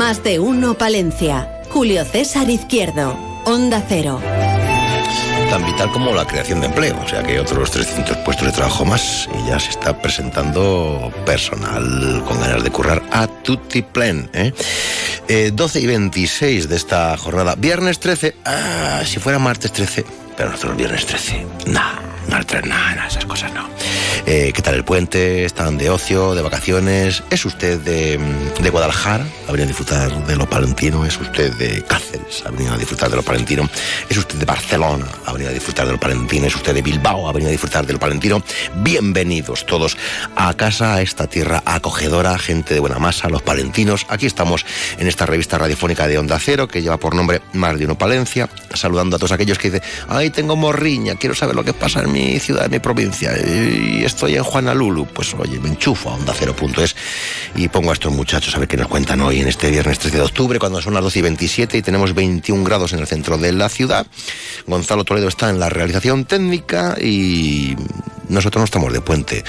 Más de uno Palencia. Julio César Izquierdo. Onda Cero. Tan vital como la creación de empleo, o sea que otros 300 puestos de trabajo más y ya se está presentando personal con ganas de currar a tutti plen. ¿eh? 12 y 26 de esta jornada. Viernes 13, ah, si fuera martes 13, pero nosotros viernes 13, nada, martes nada, esas cosas no. Eh, ¿Qué tal el puente? ¿Están de ocio, de vacaciones? ¿Es usted de, de Guadalajara? ¿Ha venido a disfrutar de lo palentino? ¿Es usted de Cáceres? ¿Ha venido a disfrutar de lo palentino? ¿Es usted de Barcelona? ¿Ha venido a disfrutar de lo palentino? ¿Es usted de Bilbao? ¿Ha venido a disfrutar de lo palentino? Bienvenidos todos a casa, a esta tierra acogedora, gente de buena masa, los palentinos. Aquí estamos en esta revista radiofónica de Onda Cero que lleva por nombre Más de Uno Palencia, saludando a todos aquellos que dicen, ay, tengo morriña, quiero saber lo que pasa en mi ciudad, mi provincia, y estoy en Juanalulu. Pues oye, me enchufo a Onda Cero.es y pongo a estos muchachos a ver qué nos cuentan hoy en este viernes 13 de octubre, cuando son las 12 y 27 y tenemos 21 grados en el centro de la ciudad. Gonzalo Toledo está en la realización técnica y nosotros no estamos de puente.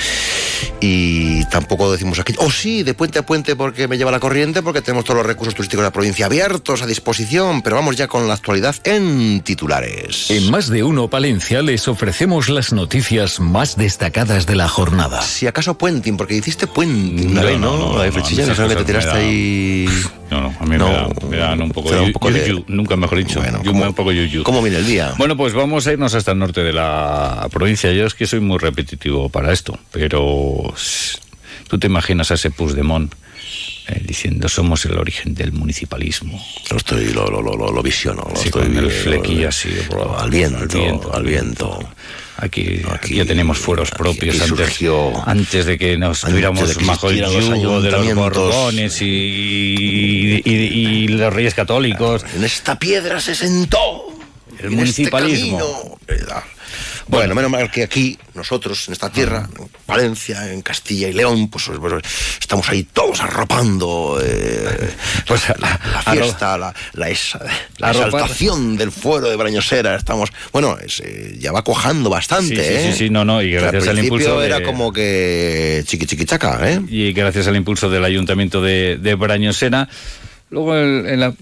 Y tampoco decimos aquí, oh sí, de puente a puente porque me lleva la corriente, porque tenemos todos los recursos turísticos de la provincia abiertos a disposición, pero vamos ya con la actualidad en titulares. En Más de Uno Palencia les ofrecemos las noticias más destacadas de la jornada. Si acaso puenting, porque hiciste puenting, No, ¿no? no, La de no, Frechilla, no que te tiraste ahí... No, no, a mí me, da, me dan un poco de nunca mejor dicho. Bueno, Yo ¿cómo- un poco yuyu. ¿Cómo viene el día? Bueno, pues vamos a irnos hasta el norte de la provincia. Yo es que soy muy repetitivo para esto, pero tú te imaginas a ese Puigdemont eh, diciendo somos el origen del municipalismo. Lo estoy, lo, lo, lo, lo- visiono. Lo Sí, estoy con el flequillo lo- así, al viento, al viento. Aquí, Aquí- aquí ya tenemos fueros propios aquí antes, surgió- antes de que nos tuviéramos bajo el yugo de los borbones y, y- y- y los reyes católicos. En esta piedra se sentó. El municipalismo. Este camino. Bueno, menos mal que aquí, nosotros, en esta tierra, en Valencia, en Castilla y León, pues, pues, estamos ahí todos arropando eh, Pues, la, fiesta, la, la, esa- la exaltación del fuero de Brañosera. Estamos, bueno, es, eh, ya va cuajando bastante, Sí, sí, ¿eh? sí, sí, no, no, y gracias al principio impulso de- era como que chiqui chiqui chaca, ¿eh? y gracias al impulso del ayuntamiento de, de Brañosera. Luego en, la-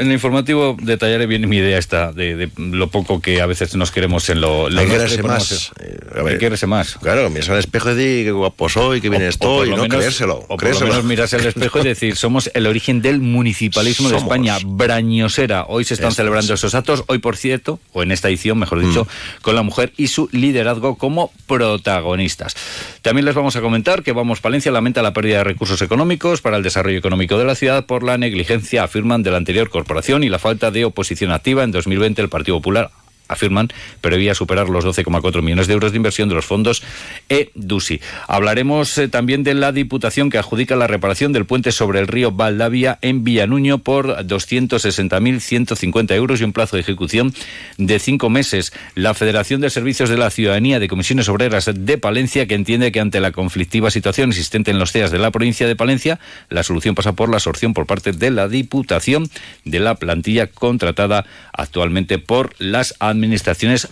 en el informativo detallaré bien mi idea esta de, de lo poco que a veces nos queremos en lo, lo Hay que ponemos más. Eh, a ver, Hay que quererse más. Claro, miras al espejo y di qué guapo soy, qué bien O- o estoy, por lo no menos- creérselo. O por lo creérselo. menos mirarse al espejo y decir, somos el origen del municipalismo de. España, Brañosera. Hoy se están celebrando es. esos actos, hoy por cierto, o en esta edición, mejor dicho, Mm. con la mujer y su liderazgo como protagonistas. También les vamos a comentar que Vamos Palencia lamenta la pérdida de recursos económicos para el desarrollo económico de la ciudad por la negligencia, afirman, de la anterior corporación y la falta de oposición activa. En 2020 el Partido Popular afirman, prevía superar los 12,4 millones de euros de inversión de los fondos EDUSI. Hablaremos eh, también de la Diputación que adjudica la reparación del puente sobre el río Valdavia en Villanuño por 260.150 euros y un plazo de ejecución de cinco meses. La Federación de Servicios de la Ciudadanía de Comisiones Obreras de Palencia que entiende que ante la conflictiva situación existente en los CEAS de la provincia de Palencia, la solución pasa por la absorción por parte de la Diputación de la plantilla contratada actualmente por las administraciones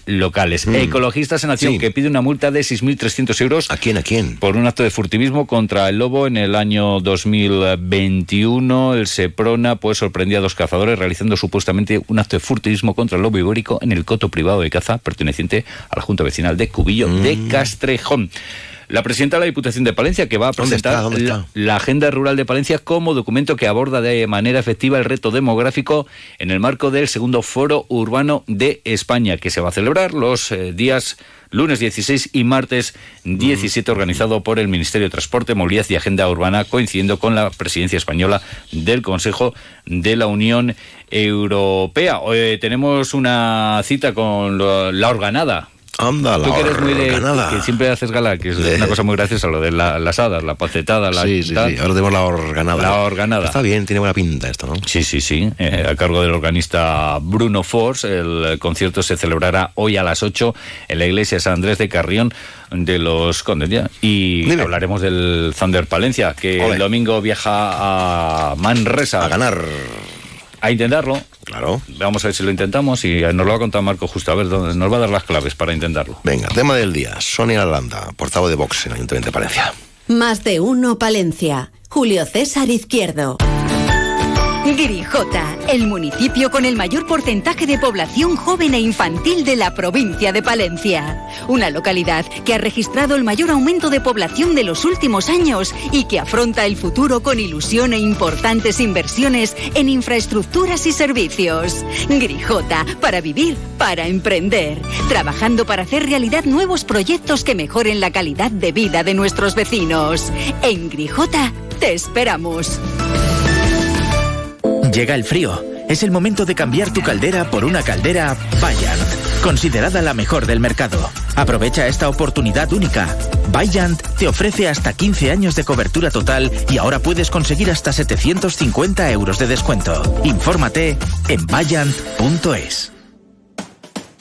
locales. Ecologistas en Acción Sí. que pide una multa de 6.300 euros ¿A quién, a quién? por un acto de furtivismo contra el lobo en el año 2021. El Seprona pues sorprendió a dos cazadores realizando supuestamente un acto de furtivismo contra el lobo ibérico en el coto privado de caza perteneciente a la Junta Vecinal de Cubillo de Mm. Castrejón. La presidenta de la Diputación de Palencia que va a ¿Dónde está? presentar ¿Dónde la, está? la Agenda Rural de Palencia como documento que aborda de manera efectiva el reto demográfico en el marco del segundo Foro Urbano de España, que se va a celebrar los eh, días lunes 16 y martes 17, organizado por el Ministerio de Transporte, Movilidad y Agenda Urbana, coincidiendo con la presidencia española del Consejo de la Unión Europea. Hoy tenemos una cita con la organada. Anda, la Tú que eres muy de. organada. Que siempre haces gala, que es De- una cosa muy graciosa, lo de la- las hadas, la pacetada, la. Sí, sí, sí. Ahora tenemos la organada. La organada. Está bien, tiene buena pinta esto, ¿no? Sí, sí, sí. Eh, a cargo del organista Bruno Force, el concierto se celebrará hoy a las 8 en la iglesia San Andrés de Carrión de los Condes. ya. Y Dime. hablaremos del Thunder Palencia, que Ole. el domingo viaja a Manresa A ganar. a intentarlo. Claro. Vamos a ver si lo intentamos y nos lo va a contar Marco justo. A ver, dónde nos va a dar las claves para intentarlo. Venga, tema del día. Sonia Alanda, portavoz de Vox en el Ayuntamiento de Palencia. Más de uno Palencia. Julio César Izquierdo. Grijota, el municipio con el mayor porcentaje de población joven e infantil de la provincia de Palencia. Una localidad que ha registrado el mayor aumento de población de los últimos años y que afronta el futuro con ilusión e importantes inversiones en infraestructuras y servicios. Grijota, para vivir, para emprender. Trabajando para hacer realidad nuevos proyectos que mejoren la calidad de vida de nuestros vecinos. En Grijota, te esperamos. Llega el frío. Es el momento de cambiar tu caldera por una caldera Vaillant, considerada la mejor del mercado. Aprovecha esta oportunidad única. Vaillant te ofrece hasta 15 años de cobertura total y ahora puedes conseguir hasta 750 euros de descuento. Infórmate en vaillant.es.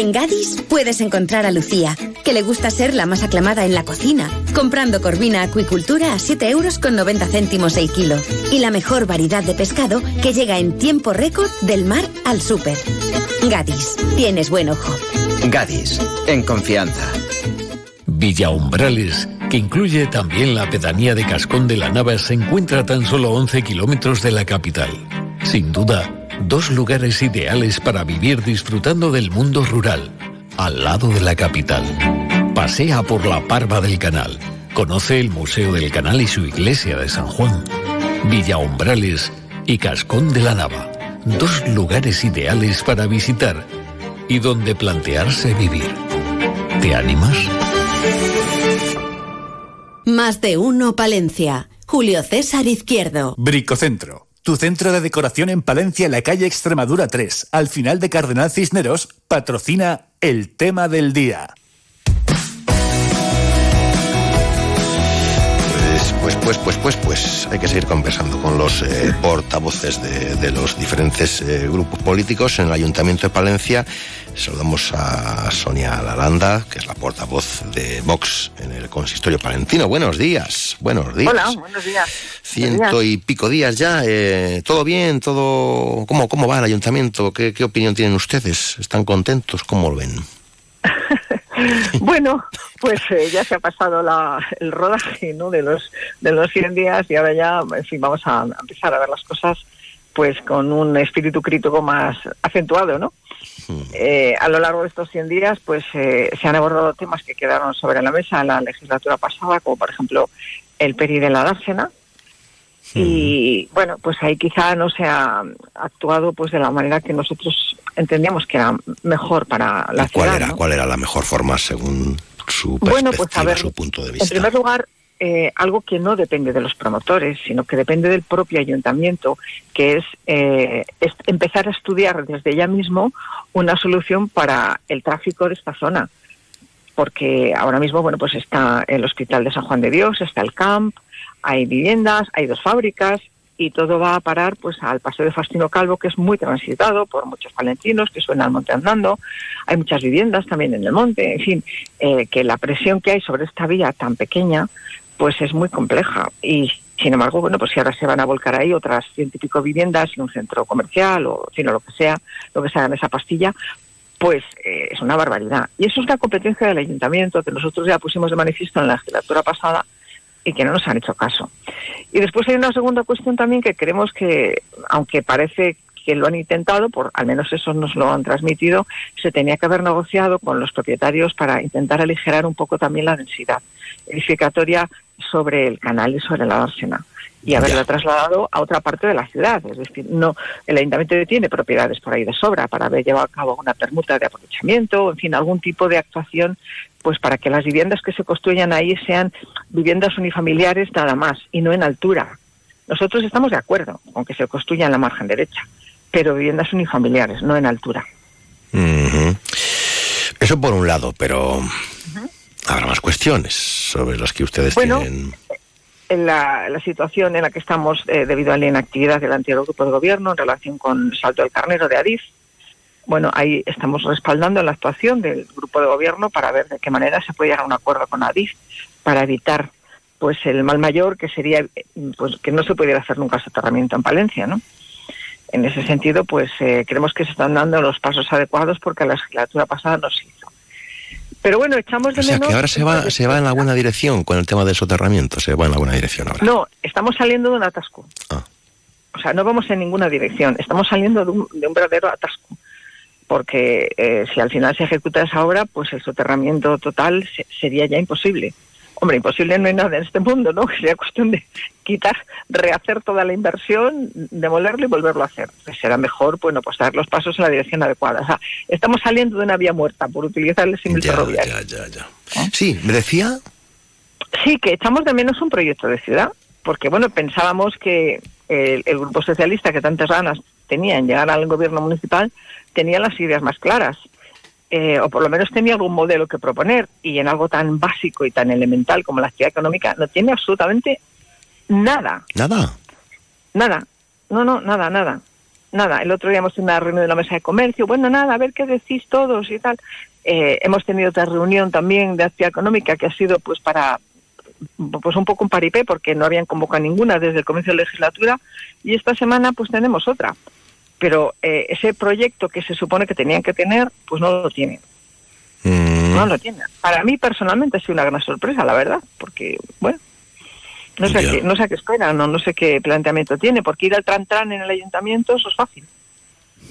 En Gadis puedes encontrar a Lucía, que le gusta ser la más aclamada en la cocina, comprando corvina acuicultura a 7 euros con 90 céntimos el kilo. Y la mejor variedad de pescado que llega en tiempo récord del mar al súper. Gadis, tienes buen ojo. Gadis, en confianza. Villa Umbrales, que incluye también la pedanía de Cascón de la Nava, se encuentra a tan solo 11 kilómetros de la capital. Sin duda, dos lugares ideales para vivir disfrutando del mundo rural, al lado de la capital. Pasea por la Parva del Canal. Conoce el Museo del Canal y su iglesia de San Juan. Villa Umbrales y Cascón de la Nava. Dos lugares ideales para visitar y donde plantearse vivir. ¿Te animas? Más de uno Palencia. Julio César Izquierdo. Bricocentro. Tu centro de decoración en Palencia, en la calle Extremadura 3, al final de Cardenal Cisneros, patrocina el tema del día. Pues, pues, pues, pues, pues, hay que seguir conversando con los eh, portavoces de, los diferentes eh, grupos políticos en el Ayuntamiento de Palencia. Saludamos a Sonia Lalanda, que es la portavoz de Vox en el consistorio palentino. Buenos días, buenos días. Hola, buenos días. Ciento y pico días ya. eh, ¿Todo bien? ¿Todo ¿Cómo, ¿Cómo va el ayuntamiento? ¿Qué, ¿Qué opinión tienen ustedes? ¿Están contentos? ¿Cómo lo ven? Bueno, pues eh, ya se ha pasado la, el rodaje ¿no? de los de los 100 días y ahora ya, en fin, vamos a empezar a ver las cosas pues con un espíritu crítico más acentuado, ¿no? Eh, a lo largo de estos 100 días, pues eh, se han abordado temas que quedaron sobre la mesa en la legislatura pasada, como por ejemplo el PERI de la dársena. Y bueno, pues ahí quizá no se ha actuado pues de la manera que nosotros entendíamos que era mejor para la ¿Cuál ciudad. era, ¿no? ¿Cuál era la mejor forma según su Bueno, perspectiva, pues a ver, su punto de En vista? primer lugar, eh, algo que no depende de los promotores, sino que depende del propio ayuntamiento, que es, eh, empezar a estudiar desde ya mismo una solución para el tráfico de esta zona. Porque ahora mismo, bueno, pues está el Hospital de San Juan de Dios, está el CAMP, hay viviendas, hay dos fábricas y todo va a parar pues al paseo de Faustino Calvo, que es muy transitado por muchos palentinos que suelen al monte andando. Hay muchas viviendas también en el monte, en fin, eh, que la presión que hay sobre esta vía tan pequeña pues es muy compleja y sin embargo, bueno, pues si ahora se van a volcar ahí otras ciento y pico viviendas y un centro comercial o, en fin, o lo que sea, lo que sea en esa pastilla, pues eh, es una barbaridad. Y eso es la competencia del ayuntamiento que nosotros ya pusimos de manifiesto en la legislatura pasada y que no nos han hecho caso. Y después hay una segunda cuestión también que creemos que, aunque parece que lo han intentado, por al menos eso nos lo han transmitido, se tenía que haber negociado con los propietarios para intentar aligerar un poco también la densidad edificatoria sobre el canal y sobre la dársena y haberla trasladado a otra parte de la ciudad. Es decir, no, el ayuntamiento tiene propiedades por ahí de sobra para haber llevado a cabo una permuta de aprovechamiento, en fin, algún tipo de actuación, pues para que las viviendas que se construyan ahí sean viviendas unifamiliares nada más y no en altura. Nosotros estamos de acuerdo con que se construya en la margen derecha, pero viviendas unifamiliares, no en altura. Eso por un lado, pero habrá más cuestiones sobre las que ustedes tienen en la, situación en la que estamos eh, debido a la inactividad del anterior grupo de gobierno en relación con Salto del Carnero de Adif. Bueno, ahí estamos respaldando la actuación del grupo de gobierno para ver de qué manera se puede llegar a un acuerdo con Adif para evitar pues el mal mayor que sería pues que no se pudiera hacer nunca soterramiento en Palencia, ¿no? En ese sentido, pues eh, creemos que se están dando los pasos adecuados porque la legislatura pasada no se hizo. Pero bueno, echamos de o sea, que ahora se va, se va en la buena dirección con el tema del soterramiento, se va en la buena dirección ahora. No, estamos saliendo de un atasco. Ah. O sea, no vamos en ninguna dirección, estamos saliendo de un, de un verdadero atasco. Porque eh, si al final se ejecuta esa obra, pues el soterramiento total sería ya imposible. Hombre, imposible no hay nada en este mundo, ¿no? Sería cuestión de quitar, rehacer toda la inversión, demolerlo y volverlo a hacer. Pues será mejor, bueno, pues dar los pasos en la dirección adecuada. O sea, estamos saliendo de una vía muerta, por utilizar el símil ferroviario. Ya, ya, ya. ¿Eh? Sí, ¿me decía? Sí, que echamos de menos un proyecto de ciudad, porque, bueno, pensábamos que el, el Grupo Socialista, que tantas ganas tenía en llegar al gobierno municipal, tenía las ideas más claras eh, o por lo menos tenía algún modelo que proponer, y en algo tan básico y tan elemental como la actividad económica no tiene absolutamente nada. Nada. Nada. No, no, nada, nada. Nada. El otro día hemos tenido una reunión de la mesa de comercio. Bueno, nada, a ver qué decís todos y tal. Eh, hemos tenido otra reunión también de actividad económica que ha sido pues para pues un poco un paripé porque no habían convocado ninguna desde el comienzo de la legislatura y esta semana pues tenemos otra pero eh, ese proyecto que se supone que tenían que tener, pues no lo tienen. Mm. No lo tienen. Para mí personalmente ha sido una gran sorpresa, la verdad, porque, bueno, no sé, qué, no sé qué esperan, no, no sé qué planteamiento tiene, porque ir al tran-tran en el ayuntamiento, eso es fácil.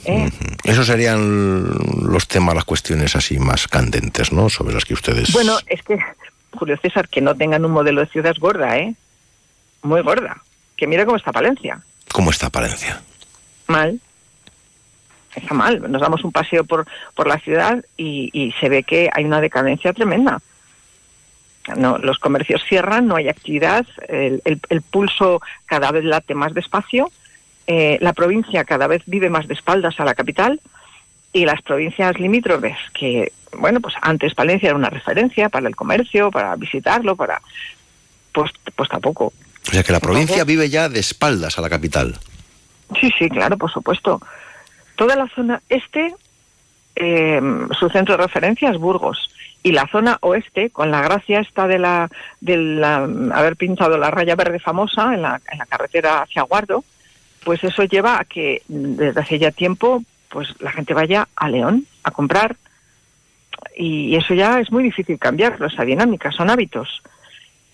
¿eh? Esos serían los temas, las cuestiones así más candentes, ¿no? Sobre las que ustedes... Bueno, es que, Julio César, que no tengan un modelo de ciudad es gorda, ¿eh? Muy gorda. Que mira cómo está Palencia. ¿Cómo está Palencia? Mal está mal. Nos damos un paseo por, por la ciudad y, se ve que hay una decadencia tremenda. No, los comercios cierran, no hay actividad, el, el, pulso cada vez late más despacio, eh, la provincia cada vez vive más de espaldas a la capital y las provincias limítrofes, que, bueno, pues antes Palencia era una referencia para el comercio, para visitarlo, para. Pues, pues tampoco. O sea que la provincia vive ya de espaldas a la capital. Sí, sí, claro, por supuesto. Toda la zona este, eh, su centro de referencia es Burgos. Y la zona oeste, con la gracia esta de la, de haber pintado la raya verde famosa en la, en la carretera hacia Guardo, pues eso lleva a que desde hace ya tiempo pues la gente vaya a León a comprar y eso ya es muy difícil cambiarlo, esa dinámica, son hábitos.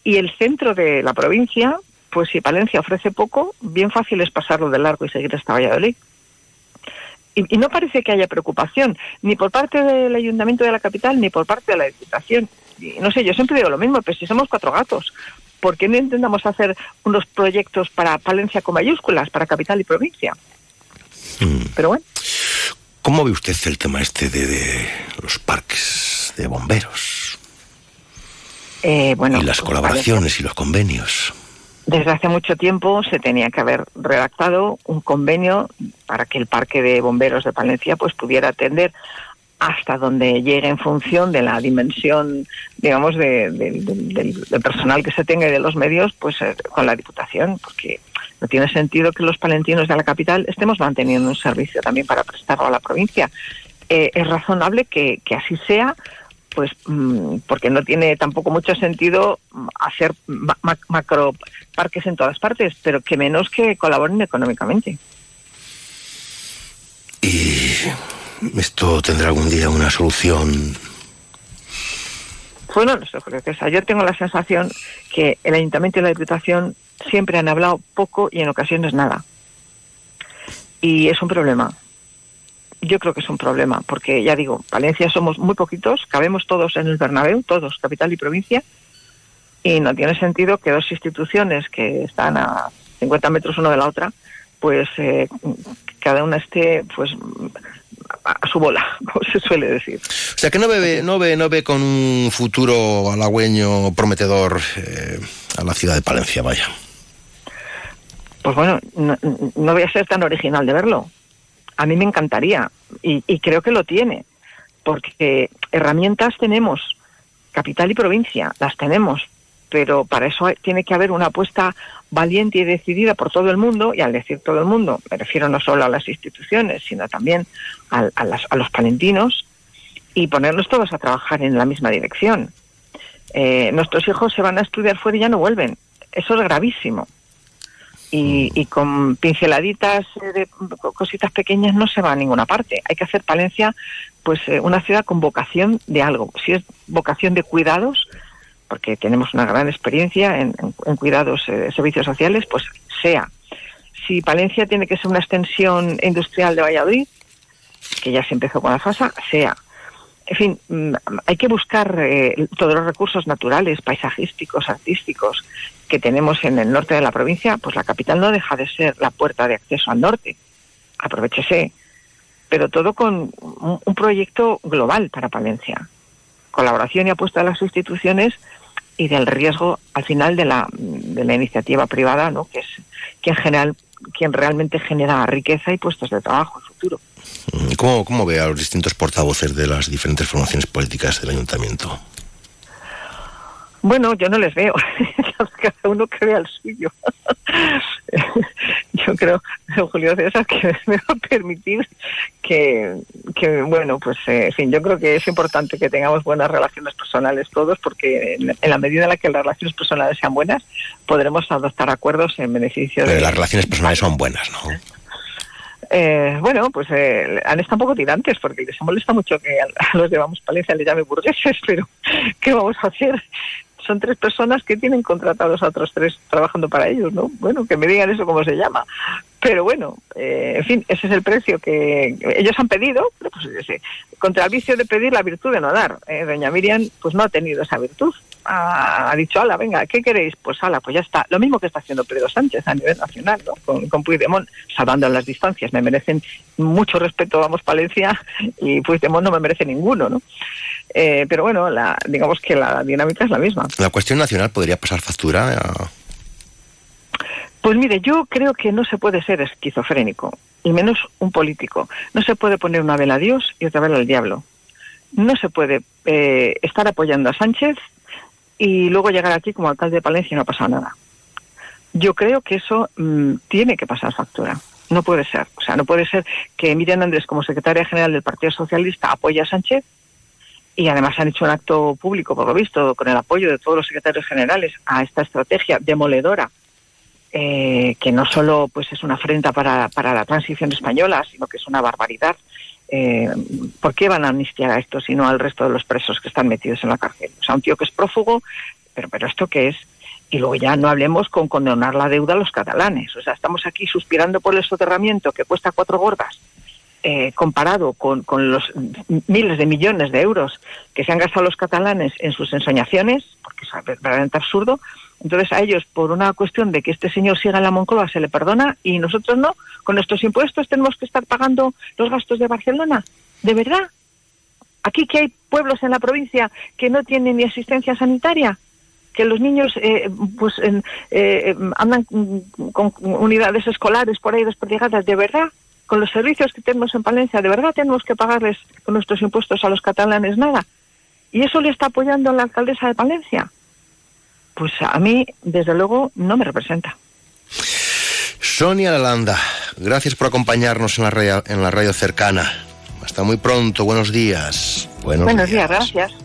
Y el centro de la provincia, pues si Palencia ofrece poco, bien fácil es pasarlo de largo y seguir hasta Valladolid y, no parece que haya preocupación, ni por parte del Ayuntamiento de la capital, ni por parte de la Diputación. no sé, yo siempre digo lo mismo, pero si somos cuatro gatos, ¿por qué no intentamos hacer unos proyectos para Palencia con mayúsculas, para capital y provincia? Hmm. Pero bueno. ¿Cómo ve usted el tema este de, los parques de bomberos? Eh, bueno, y las pues colaboraciones y los convenios desde hace mucho tiempo se tenía que haber redactado un convenio para que el parque de bomberos de Palencia pues pudiera atender hasta donde llegue en función de la dimensión, digamos, de, del personal que se tenga y de los medios, pues eh, con la Diputación, porque no tiene sentido que los palentinos de la capital estemos manteniendo un servicio también para prestarlo a la provincia. Eh, es razonable que, que así sea, pues mm, porque no tiene tampoco mucho sentido mm, hacer macro parques en todas partes, pero que menos que colaboren económicamente. ¿Y esto tendrá algún día una solución? Bueno, no sé, yo tengo la sensación que el Ayuntamiento y la Diputación siempre han hablado poco y en ocasiones nada. Y es un problema. Yo creo que es un problema, porque ya digo, Valencia somos muy poquitos, cabemos todos en el Bernabéu, todos, capital y provincia, y no tiene sentido que dos instituciones que están a 50 metros una de la otra, pues eh, cada una esté pues a su bola, como se suele decir. O sea que no ve, no ve, no ve con un futuro halagüeño prometedor eh, a la ciudad de Palencia, vaya. Pues bueno, no, voy a ser tan original de verlo. A mí me encantaría y, y creo que lo tiene, porque herramientas tenemos, capital y provincia, las tenemos, pero para eso tiene que haber una apuesta valiente y decidida por todo el mundo, y al decir todo el mundo, me refiero no solo a las instituciones, sino también a, los palentinos, y ponernos todos a trabajar en la misma dirección. Eh, nuestros hijos se van a estudiar fuera y ya no vuelven. Eso es gravísimo. Y, mm. con pinceladitas de cositas pequeñas no se va a ninguna parte. Hay que hacer Palencia pues eh, una ciudad con vocación de algo. Si es vocación de cuidados, porque tenemos una gran experiencia en, cuidados de eh, servicios sociales, pues sea. Si Palencia tiene que ser una extensión industrial de Valladolid, que ya se empezó con la FASA, sea. En fin, mm, hay que buscar eh, todos los recursos naturales, paisajísticos, artísticos que tenemos en el norte de la provincia, pues la capital no deja de ser la puerta de acceso al norte. Aprovechese. Pero todo con un proyecto global para Palencia. Colaboración y apuesta de las instituciones y del riesgo al final de la, de la iniciativa privada, ¿no? que es quien, general, quien realmente genera riqueza y puestos de trabajo en futuro. ¿Cómo, ¿Cómo ve a los distintos portavoces de las diferentes formaciones políticas del ayuntamiento? Bueno, yo no les veo. Cada uno que vea el suyo. yo creo, Julio César, que me va a permitir que, que bueno, pues, eh, en fin, yo creo que es importante que tengamos buenas relaciones personales todos, porque en, la medida en la que las relaciones personales sean buenas, podremos adoptar acuerdos en beneficio de... las relaciones personales son buenas, ¿no? Eh, bueno, pues eh, han estado un poco tirantes porque les molesta mucho que a, los llevamos Palencia le llame burgueses, pero ¿qué vamos a hacer? son tres personas que tienen contratados a otros tres trabajando para ellos, ¿no? Bueno, que me digan eso cómo se llama. Pero bueno, eh, en fin, ese es el precio que ellos han pedido, pues ese, contra el vicio de pedir la virtud de no dar. Eh, doña Miriam pues no ha tenido esa virtud. Ha, dicho, ala, venga, ¿qué queréis? Pues ala, pues ya está. Lo mismo que está haciendo Pedro Sánchez a nivel nacional, ¿no? Con, con Puigdemont, salvando las distancias. Me merecen mucho respeto, vamos, Palencia, y Puigdemont no me merece ninguno, ¿no? Eh, pero bueno, la, digamos que la dinámica es la misma. ¿La cuestión nacional podría pasar factura? Pues mire, yo creo que no se puede ser esquizofrénico, y menos un político. No se puede poner una vela a Dios y otra vela al diablo. No se puede eh, estar apoyando a Sánchez y luego llegar aquí como alcalde de Palencia y no ha pasado nada. Yo creo que eso mm, tiene que pasar factura. No puede ser. O sea, no puede ser que Miriam Andrés, como secretaria general del Partido Socialista, apoye a Sánchez y además han hecho un acto público, por lo visto, con el apoyo de todos los secretarios generales a esta estrategia demoledora, eh, que no solo pues es una afrenta para, para la transición española, sino que es una barbaridad. Eh, ¿Por qué van a amnistiar a esto, sino al resto de los presos que están metidos en la cárcel? O sea, un tío que es prófugo, pero, pero ¿esto qué es? Y luego ya no hablemos con condenar la deuda a los catalanes. O sea, estamos aquí suspirando por el soterramiento que cuesta cuatro gordas eh, comparado con, con, los miles de millones de euros que se han gastado los catalanes en sus ensoñaciones, porque es verdaderamente absurdo, entonces a ellos, por una cuestión de que este señor siga en la Moncloa, se le perdona y nosotros no, con nuestros impuestos tenemos que estar pagando los gastos de Barcelona. ¿De verdad? Aquí que hay pueblos en la provincia que no tienen ni asistencia sanitaria, que los niños eh, pues eh, andan con unidades escolares por ahí desperdigadas, ¿de verdad? con los servicios que tenemos en Palencia, ¿de verdad tenemos que pagarles con nuestros impuestos a los catalanes nada? ¿Y eso le está apoyando la alcaldesa de Palencia? Pues a mí, desde luego, no me representa. Sonia Lalanda, gracias por acompañarnos en la radio, en la radio cercana. Hasta muy pronto, buenos días. Buenos, buenos días, gracias.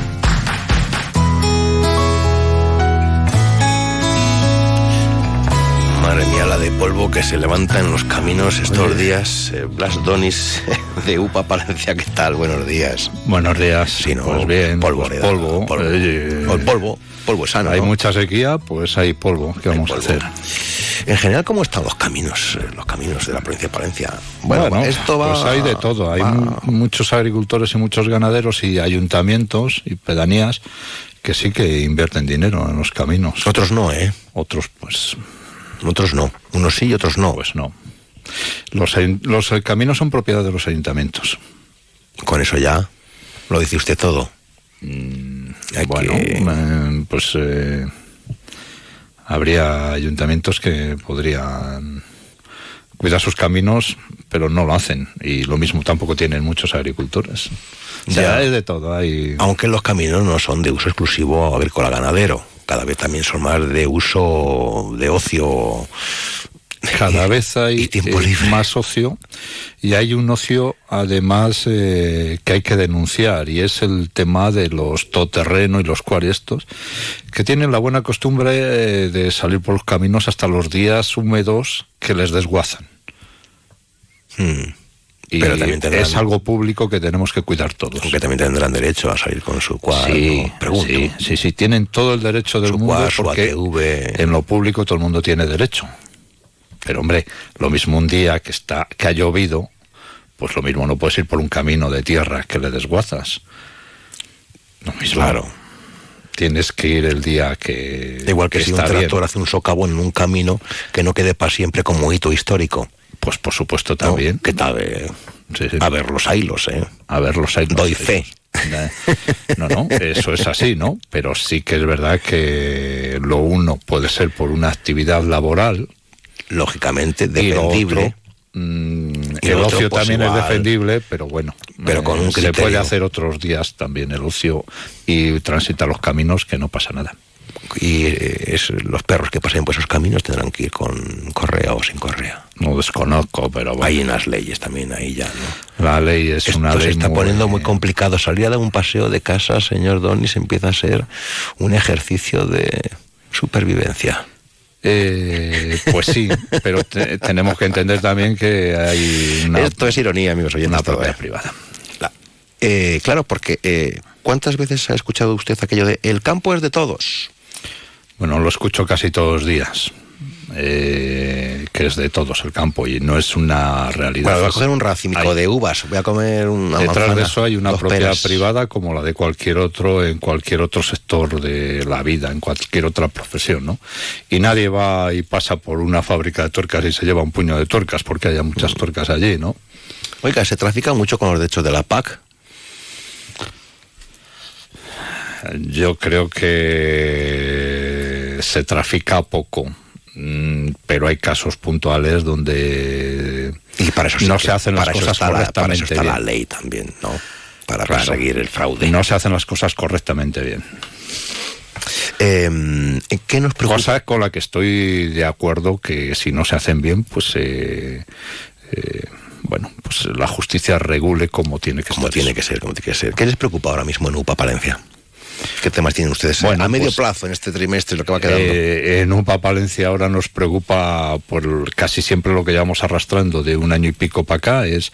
Madre mía, la de polvo que se levanta en los caminos estos días. Eh, Blas Donis de UPA Palencia, ¿qué tal? Buenos días. Buenos días. Sí, ¿no? Pues bien, polvo. pues polvo. polvo. Eh, el polvo. Polvo sano. Hay ¿no? mucha sequía, pues hay polvo. ¿Qué vamos a hacer? En general, ¿cómo están los caminos? eh, Los caminos de la provincia de Palencia. Bueno, Bueno, esto va. Pues hay de todo. Hay mu- muchos agricultores y muchos ganaderos y ayuntamientos y pedanías que sí que invierten dinero en los caminos. Otros no, ¿eh? Otros, pues. Otros no. Unos sí y otros no. Pues no. Los, los eh, caminos son propiedad de los ayuntamientos. Con eso ya lo dice usted todo. Hay Bueno, que- eh, pues eh, habría ayuntamientos que podrían cuidar sus caminos, pero no lo hacen. Y lo mismo tampoco tienen muchos agricultores. O sea, Ya. hay de todo. Hay... Aunque los caminos no son de uso exclusivo agrícola ganadero. Cada vez también son más de uso de ocio. Cada vez hay eh, más ocio y hay un ocio además eh, que hay que denunciar y es el tema de los todoterreno y los cuarestos que tienen la buena costumbre eh, de salir por los caminos hasta los días húmedos que les desguazan. Y Pero también tendrán- es algo público que tenemos que cuidar todos. Aunque también tendrán derecho a salir con su cuadro. Sí, sí, sí, sí, tienen todo el derecho del Su mundo cuadro, su porque ATV. en lo público todo el mundo tiene derecho. Pero hombre, lo mismo un día que está que ha llovido, pues lo mismo no puedes ir por un camino de tierra que le desguazas. Lo mismo. Claro. Tienes que ir el día que igual que, si un bien. tractor hace un socavón en un camino que no quede para siempre como hito histórico. Pues por supuesto también. ¿Qué tal? eh? A ver los hilos, ¿eh? A ver los hilos. Doy fe. No, no, eso es así, ¿no? Pero sí que es verdad que lo uno puede ser por una actividad laboral. Lógicamente, y lo defendible. otro, mm, Y el otro, ocio pues, también igual. es defendible, pero bueno. Pero con un Se criterio. puede hacer otros días también el ocio y transitar los caminos que no pasa nada. Y eh, es, los perros que pasen por esos caminos tendrán que ir con correa o sin correa. No desconozco, pero bueno. Hay unas leyes también ahí ya, ¿no? La ley es Esto una se ley está muy- poniendo muy complicado. Salir a dar un paseo de casa, señor Donis, empieza a ser un ejercicio de supervivencia. Eh, pues sí, pero te- tenemos que entender también que hay una, Esto es ironía, amigos oyentes. una propiedad ¿eh? privada. Eh, claro, porque eh, ¿cuántas veces ha escuchado usted aquello de el campo es de todos? Bueno, lo escucho casi todos los días. eh, que es de todos el campo y no es una realidad. Bueno, voy a coger un racimico hay- de uvas, voy a comer una Detrás manzana, de eso hay una propiedad peras. privada como la de cualquier otro en cualquier otro sector de la vida, en cualquier otra profesión, ¿no? Y nadie va y pasa por una fábrica de tuercas y se lleva un puño de tuercas porque haya Mm. muchas tuercas allí, ¿no? Oiga, se trafica mucho con los derechos de la PAC. Yo creo que se trafica poco, mm, pero hay casos puntuales donde Y para eso sí no que- se hacen las cosas la- para correctamente eso está la ley también, ¿no? Para Claro. perseguir el fraude. No se hacen las cosas correctamente bien. Eh, ¿Qué nos preocupa? Cosa con la que estoy de acuerdo que si no se hacen bien, pues eh, eh, bueno, pues la justicia regule como tiene que Como estar tiene que ser, como tiene que ser. ¿Qué les preocupa ahora mismo en UPA Palencia? ¿Qué temas tienen ustedes Bueno, a medio pues, plazo en este trimestre, lo que va quedando? Eh, en UPA Palencia ahora nos preocupa por casi siempre lo que llevamos arrastrando de un año y pico para acá, es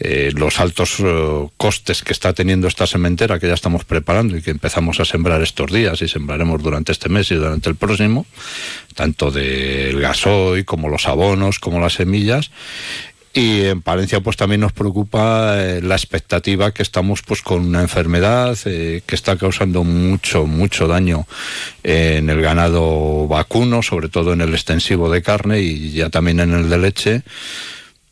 eh, los altos eh, costes que está teniendo esta sementera que ya estamos preparando y que empezamos a sembrar estos días y sembraremos durante este mes y durante el próximo, tanto del gasoil como los abonos, como las semillas. Y en Palencia pues también nos preocupa eh, la expectativa que estamos pues con una enfermedad eh, que está causando mucho, mucho daño en el ganado vacuno, sobre todo en el extensivo de carne y ya también en el de leche.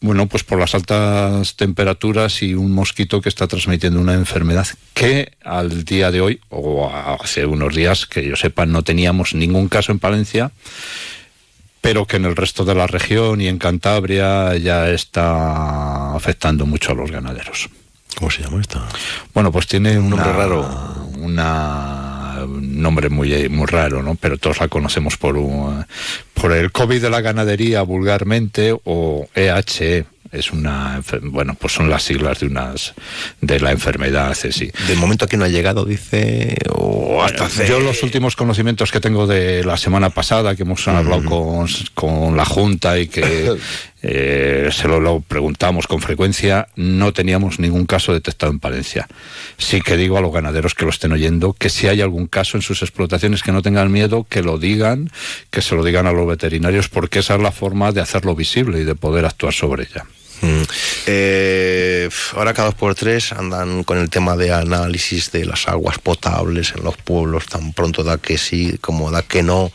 Bueno, pues por las altas temperaturas y un mosquito que está transmitiendo una enfermedad que al día de hoy, o hace unos días, que yo sepa, no teníamos ningún caso en Palencia pero que en el resto de la región y en Cantabria ya está afectando mucho a los ganaderos. ¿Cómo se llama esta? Bueno, pues tiene un nombre raro. Una, un nombre muy, muy raro, ¿no? Pero todos la conocemos por, un, por el COVID de la ganadería vulgarmente o EHE, es una bueno pues son las siglas de unas de la enfermedad sí. De momento aquí no ha llegado dice o hasta yo los últimos conocimientos que tengo de la semana pasada que hemos hablado con, con, la junta y que eh, se lo, lo, preguntamos con frecuencia no teníamos ningún caso detectado en Palencia. Sí que digo a los ganaderos que lo estén oyendo que si hay algún caso en sus explotaciones que no tengan miedo que lo digan que se lo digan a los veterinarios porque esa es la forma de hacerlo visible y de poder actuar sobre ella Mm. Eh, ahora cada dos por tres andan con el tema de análisis de las aguas potables en los pueblos, tan pronto da que sí como da que no.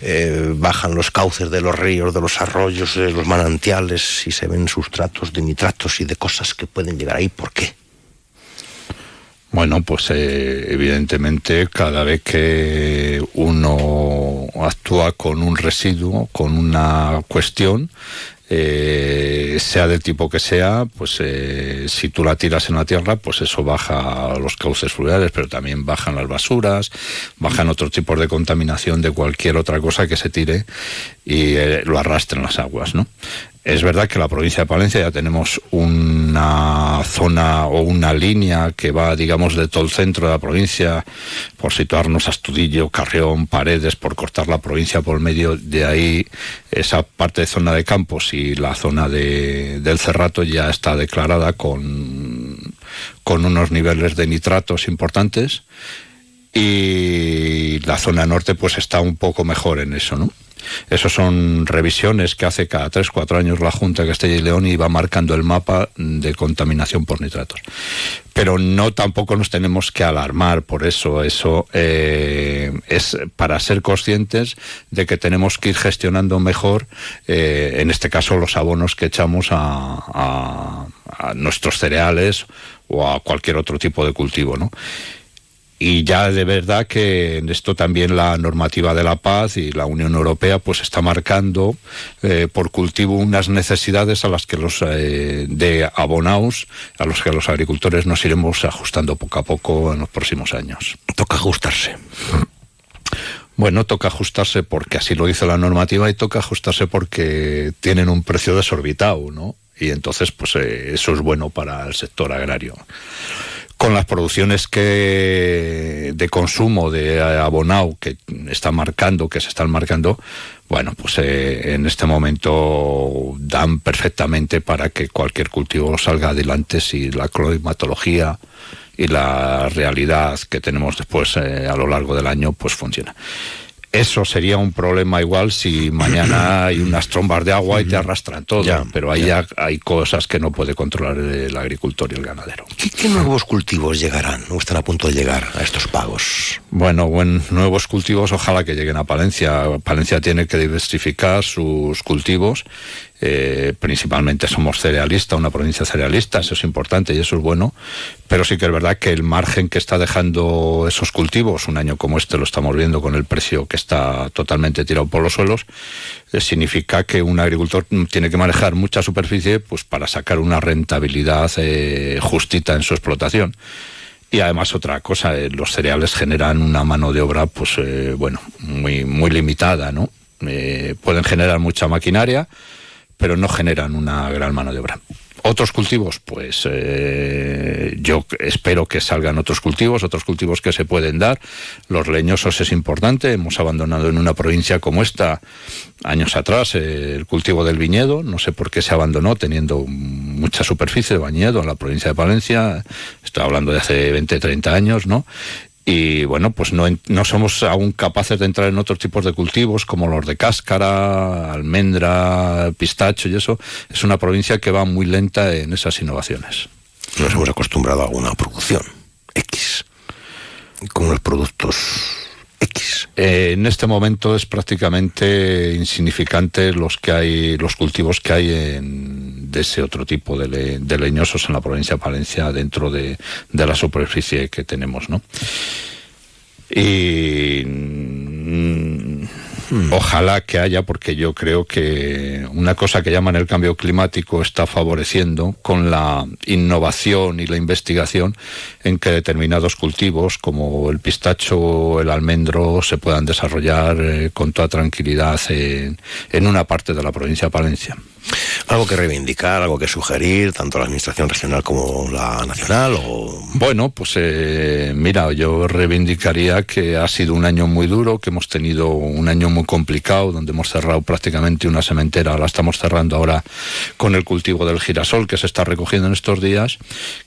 Eh, bajan los cauces de los ríos, de los arroyos, de los manantiales y se ven sustratos de nitratos y de cosas que pueden llegar ahí. ¿Por qué? Bueno, pues eh, evidentemente cada vez que uno actúa con un residuo, con una cuestión, eh, sea del tipo que sea, pues eh, si tú la tiras en la tierra, pues eso baja los cauces fluviales, pero también bajan las basuras, bajan otros tipos de contaminación de cualquier otra cosa que se tire y eh, lo arrastren las aguas, ¿no? Es verdad que la provincia de Palencia ya tenemos una zona o una línea que va, digamos, de todo el centro de la provincia, por situarnos a Astudillo, Carrión, Paredes, por cortar la provincia por medio de ahí, esa parte de zona de campos y la zona de, del Cerrato ya está declarada con, con unos niveles de nitratos importantes y la zona norte pues está un poco mejor en eso, ¿no? Esas son revisiones que hace cada 3 cuatro años la Junta de Castilla y León y va marcando el mapa de contaminación por nitratos. Pero no tampoco nos tenemos que alarmar por eso. Eso eh, es para ser conscientes de que tenemos que ir gestionando mejor, eh, en este caso, los abonos que echamos a, a nuestros cereales o a cualquier otro tipo de cultivo, ¿no? Y ya de verdad que en esto también la normativa de la paz y la Unión Europea pues está marcando eh, por cultivo unas necesidades a las que los eh, de abonaus a los que los agricultores nos iremos ajustando poco a poco en los próximos años. Toca ajustarse. Bueno, toca ajustarse porque así lo dice la normativa y toca ajustarse porque tienen un precio desorbitado, ¿no? Y entonces, pues eh, eso es bueno para el sector agrario con las producciones que de consumo de abonado que están marcando, que se están marcando, bueno, pues eh, en este momento dan perfectamente para que cualquier cultivo salga adelante si la climatología y la realidad que tenemos después eh, a lo largo del año pues funciona. Eso sería un problema igual si mañana hay unas trombas de agua y te arrastran todo, pero ahí ya. hay cosas que no puede controlar el agricultor y el ganadero. ¿Qué, nuevos cultivos llegarán o están a punto de llegar a estos pagos? Bueno, buen, nuevos cultivos ojalá que lleguen a Palencia. Palencia tiene que diversificar sus cultivos eh, principalmente somos cerealistas, una provincia cerealista, eso es importante y eso es bueno, pero sí que es verdad que el margen que está dejando esos cultivos, un año como este lo estamos viendo con el precio que está totalmente tirado por los suelos, eh, significa que un agricultor tiene que manejar mucha superficie pues para sacar una rentabilidad eh, justita en su explotación. Y además otra cosa, los cereales generan una mano de obra, pues bueno, muy muy limitada, ¿no? pueden generar mucha maquinaria, pero no generan una gran mano de obra. Otros cultivos, pues eh, yo espero que salgan otros cultivos, otros cultivos que se pueden dar. Los leñosos es importante. Hemos abandonado en una provincia como esta años atrás el cultivo del viñedo. No sé por qué se abandonó teniendo mucha superficie de viñedo en la provincia de Palencia. Estoy hablando de hace 20, 30 años, ¿no? Y bueno, pues no, no somos aún capaces de entrar en otros tipos de cultivos como los de cáscara, almendra, pistacho y eso. Es una provincia que va muy lenta en esas innovaciones. Nos hemos acostumbrado a una producción X con los productos Eh, en este momento es prácticamente insignificante los que hay, los cultivos que hay en, de ese otro tipo de, leñosos en la provincia de Palencia dentro de, de la superficie que tenemos, ¿no? Y mm, ojalá que haya, porque yo creo que una cosa que llaman el cambio climático está favoreciendo con la innovación y la investigación en que determinados cultivos como el pistacho el almendro se puedan desarrollar eh, con toda tranquilidad en, en una parte de la provincia de Palencia. ¿Algo que reivindicar, algo que sugerir, tanto la Administración regional como la nacional? Bueno, pues eh, mira, yo reivindicaría que ha sido un año muy duro, que hemos tenido un año muy complicado, donde hemos cerrado prácticamente una sementera, la estamos cerrando ahora con el cultivo del girasol que se está recogiendo en estos días,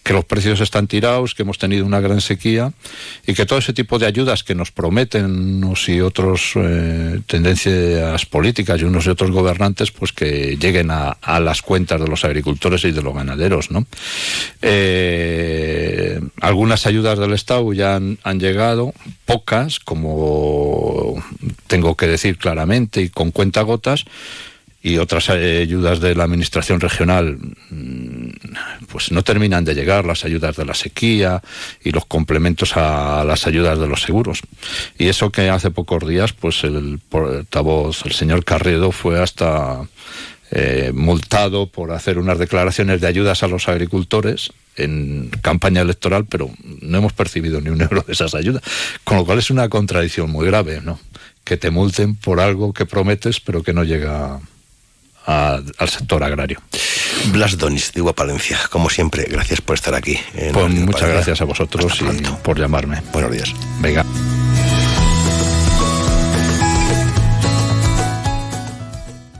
que los precios están tirados, que hemos tenido una gran sequía y que todo ese tipo de ayudas que nos prometen unos y otros eh, tendencias políticas y unos y otros gobernantes, pues que lleguen a, las cuentas de los agricultores y de los ganaderos. ¿no? Eh, algunas ayudas del Estado ya han, llegado, pocas, como tengo que decir claramente, y con cuentagotas, y otras ayudas de la administración regional mm, pues no terminan de llegar las ayudas de la sequía y los complementos a las ayudas de los seguros y eso que hace pocos días pues el portavoz el señor Carredo fue hasta eh, multado por hacer unas declaraciones de ayudas a los agricultores en campaña electoral, pero no hemos percibido ni un euro de esas ayudas, con lo cual es una contradicción muy grave, ¿no? Que te multen por algo que prometes, pero que no llega al sector agrario. Blas Donis, de Palencia, como siempre, gracias por estar aquí. Pues muchas gracias a vosotros y por llamarme. Buenos días. Venga.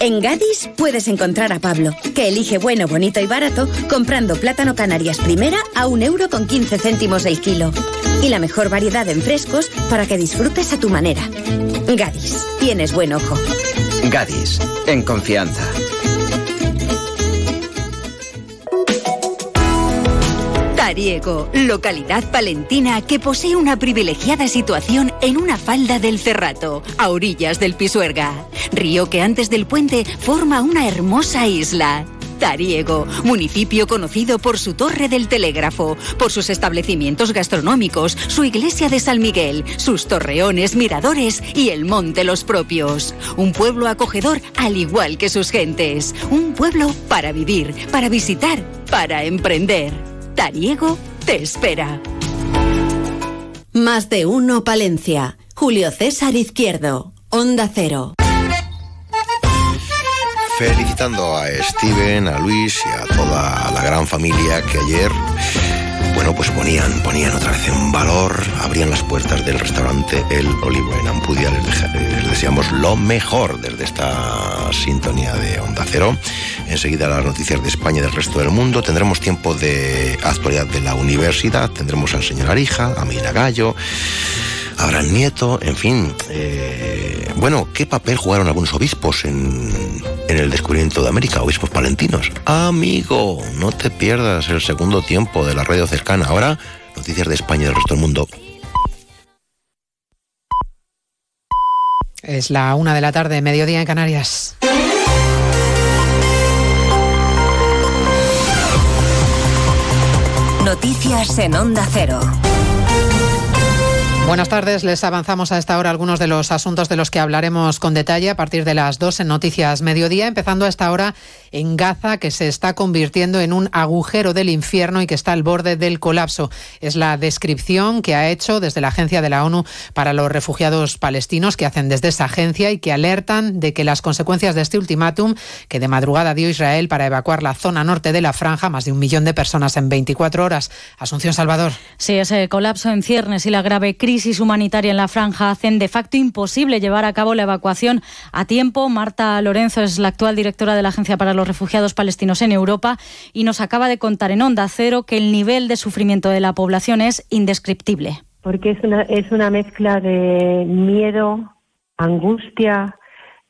En Gadis puedes encontrar a Pablo, que elige bueno, bonito y barato comprando plátano Canarias primera a un euro con 15 céntimos el kilo. Y la mejor variedad en frescos para que disfrutes a tu manera. Gadis, tienes buen ojo. Gadis, en confianza. Tariego, localidad palentina que posee una privilegiada situación en una falda del Cerrato, a orillas del Pisuerga, río que antes del puente forma una hermosa isla. Tariego, municipio conocido por su torre del telégrafo, por sus establecimientos gastronómicos, su iglesia de San Miguel, sus torreones, miradores y el monte Los Propios. Un pueblo acogedor al igual que sus gentes. Un pueblo para vivir, para visitar, para emprender. Tariego te espera. Más de uno Palencia. Julio César Izquierdo. Onda Cero. Felicitando a Steven, a Luis y a toda la gran familia que ayer bueno, pues ponían, ponían otra vez en valor, abrían las puertas del restaurante El Olivo en Ampudia. Les, deseamos lo mejor desde esta sintonía de Onda Cero. Enseguida las noticias de España y del resto del mundo. Tendremos tiempo de actualidad de la universidad. Tendremos al señor Arija, a Mina Gallo. Abraham Nieto, en fin. Eh, bueno, ¿qué papel jugaron algunos obispos en, en el descubrimiento de América? Obispos palentinos. Amigo, no te pierdas el segundo tiempo de la radio cercana. Ahora, noticias de España y del resto del mundo. Es la una de la tarde, mediodía en Canarias. Noticias en Onda Cero. Buenas tardes, les avanzamos a esta hora algunos de los asuntos de los que hablaremos con detalle a partir de las dos en Noticias Mediodía, empezando a esta hora en Gaza, que se está convirtiendo en un agujero del infierno y que está al borde del colapso. Es la descripción que ha hecho desde la Agencia de la ONU para los Refugiados Palestinos, que hacen desde esa agencia y que alertan de que las consecuencias de este ultimátum que de madrugada dio Israel para evacuar la zona norte de la franja, más de un millón de personas en 24 horas. Asunción Salvador. Sí, ese colapso en ciernes y la grave crisis crisis humanitaria en la franja hacen de facto imposible llevar a cabo la evacuación a tiempo. Marta Lorenzo es la actual directora de la Agencia para los Refugiados Palestinos en Europa y nos acaba de contar en Onda Cero que el nivel de sufrimiento de la población es indescriptible. Porque es una, es una mezcla de miedo, angustia,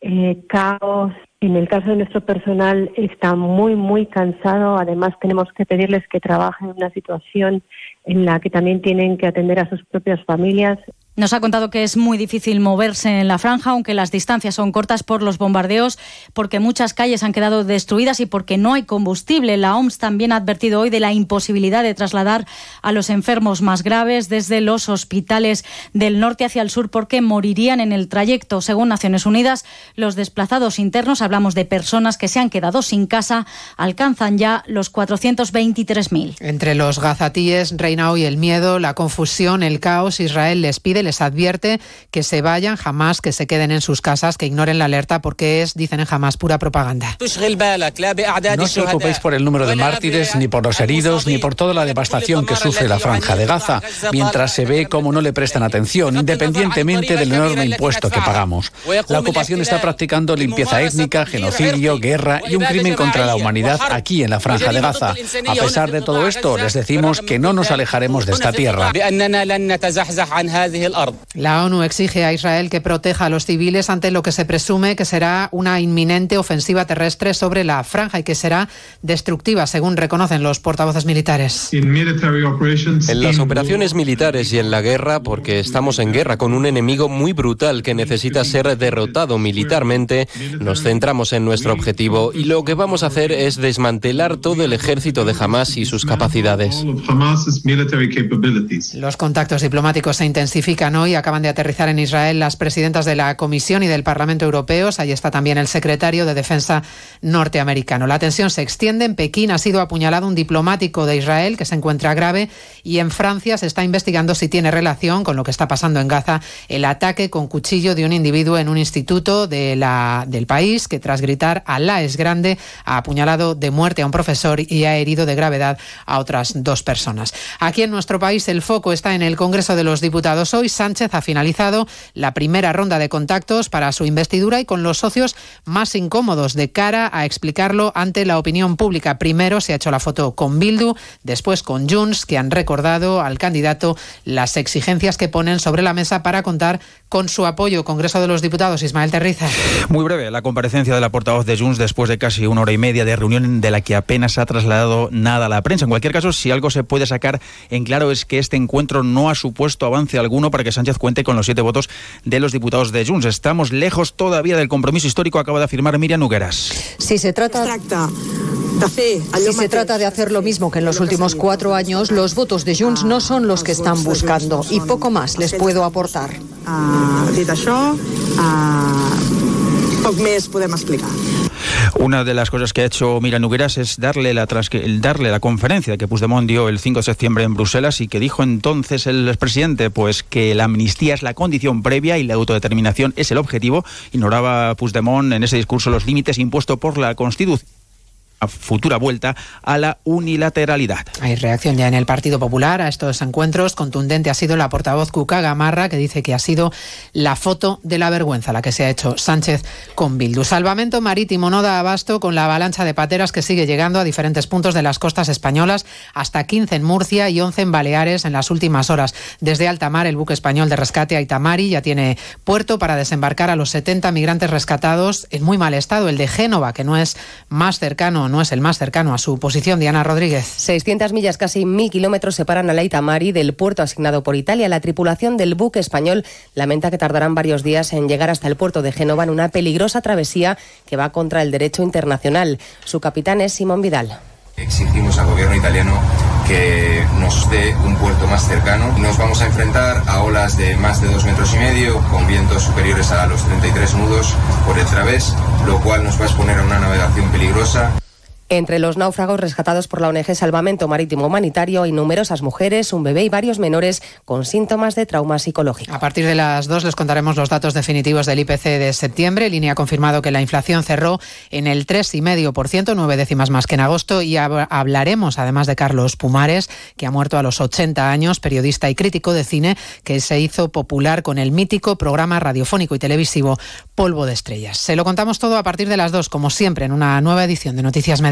eh, caos. En el caso de nuestro personal está muy, muy cansado. Además, tenemos que pedirles que trabajen en una situación en la que también tienen que atender a sus propias familias nos ha contado que es muy difícil moverse en la franja, aunque las distancias son cortas por los bombardeos, porque muchas calles han quedado destruidas y porque no hay combustible. La OMS también ha advertido hoy de la imposibilidad de trasladar a los enfermos más graves desde los hospitales del norte hacia el sur porque morirían en el trayecto. Según Naciones Unidas, los desplazados internos, hablamos de personas que se han quedado sin casa, alcanzan ya los 423.000. Entre los gazatíes reina hoy el miedo, la confusión, el caos. Israel les pide les advierte que se vayan, jamás que se queden en sus casas, que ignoren la alerta porque es, dicen en jamás, pura propaganda. No os preocupéis por el número de mártires, ni por los heridos, ni por toda la devastación que sufre la franja de Gaza, mientras se ve cómo no le prestan atención, independientemente del enorme impuesto que pagamos. La ocupación está practicando limpieza étnica, genocidio, guerra y un crimen contra la humanidad aquí en la franja de Gaza. A pesar de todo esto, les decimos que no nos alejaremos de esta tierra. La ONU exige a Israel que proteja a los civiles ante lo que se presume que será una inminente ofensiva terrestre sobre la franja y que será destructiva, según reconocen los portavoces militares. En las operaciones militares y en la guerra, porque estamos en guerra con un enemigo muy brutal que necesita ser derrotado militarmente, nos centramos en nuestro objetivo y lo que vamos a hacer es desmantelar todo el ejército de Hamas y sus capacidades. Los contactos diplomáticos se intensifican hoy. Acaban de aterrizar en Israel las presidentas de la Comisión y del Parlamento Europeos. Ahí está también el secretario de Defensa norteamericano. La tensión se extiende. En Pekín ha sido apuñalado un diplomático de Israel que se encuentra grave y en Francia se está investigando si tiene relación con lo que está pasando en Gaza el ataque con cuchillo de un individuo en un instituto de la, del país que tras gritar Alá es grande ha apuñalado de muerte a un profesor y ha herido de gravedad a otras dos personas. Aquí en nuestro país el foco está en el Congreso de los Diputados hoy Sánchez ha finalizado la primera ronda de contactos para su investidura y con los socios más incómodos de cara a explicarlo ante la opinión pública. Primero se ha hecho la foto con Bildu, después con Junts, que han recordado al candidato las exigencias que ponen sobre la mesa para contar con su apoyo. Congreso de los Diputados, Ismael Terriza. Muy breve, la comparecencia de la portavoz de Junts después de casi una hora y media de reunión de la que apenas ha trasladado nada a la prensa. En cualquier caso, si algo se puede sacar en claro es que este encuentro no ha supuesto avance alguno para que Sánchez cuente con los siete votos de los diputados de Junts. Estamos lejos todavía del compromiso histórico, acaba de afirmar Miriam Nugueras. Si se trata... Si se trata de hacer lo mismo que en los últimos cuatro años, los votos de Junts no son los que están buscando y poco más les puedo aportar. explicar. Una de las cosas que ha hecho Mira Nugueras es darle la, darle la conferencia que Puigdemont dio el 5 de septiembre en Bruselas y que dijo entonces el expresidente pues que la amnistía es la condición previa y la autodeterminación es el objetivo. Ignoraba Puigdemont en ese discurso los límites impuestos por la Constitución futura vuelta a la unilateralidad. Hay reacción ya en el Partido Popular a estos encuentros. Contundente ha sido la portavoz Cuca Gamarra, que dice que ha sido la foto de la vergüenza la que se ha hecho Sánchez con Bildu. Salvamento marítimo no da abasto con la avalancha de pateras que sigue llegando a diferentes puntos de las costas españolas, hasta 15 en Murcia y 11 en Baleares en las últimas horas. Desde alta mar, el buque español de rescate Aitamari ya tiene puerto para desembarcar a los 70 migrantes rescatados en muy mal estado. El de Génova, que no es más cercano no es el más cercano a su posición. Diana Rodríguez. 600 millas, casi mil kilómetros separan a Leita Mari del puerto asignado por Italia. La tripulación del buque español lamenta que tardarán varios días en llegar hasta el puerto de Génova en una peligrosa travesía que va contra el derecho internacional. Su capitán es Simón Vidal. Exigimos al gobierno italiano que nos dé un puerto más cercano. Nos vamos a enfrentar a olas de más de dos metros y medio, con vientos superiores a los 33 nudos por el través, lo cual nos va a exponer a una navegación peligrosa. Entre los náufragos rescatados por la ONG Salvamento Marítimo Humanitario hay numerosas mujeres, un bebé y varios menores con síntomas de trauma psicológico. A partir de las dos les contaremos los datos definitivos del IPC de septiembre. Línea ha confirmado que la inflación cerró en el 3,5%, nueve décimas más que en agosto. Y hablaremos además de Carlos Pumares, que ha muerto a los 80 años, periodista y crítico de cine, que se hizo popular con el mítico programa radiofónico y televisivo Polvo de Estrellas. Se lo contamos todo a partir de las dos, como siempre, en una nueva edición de Noticias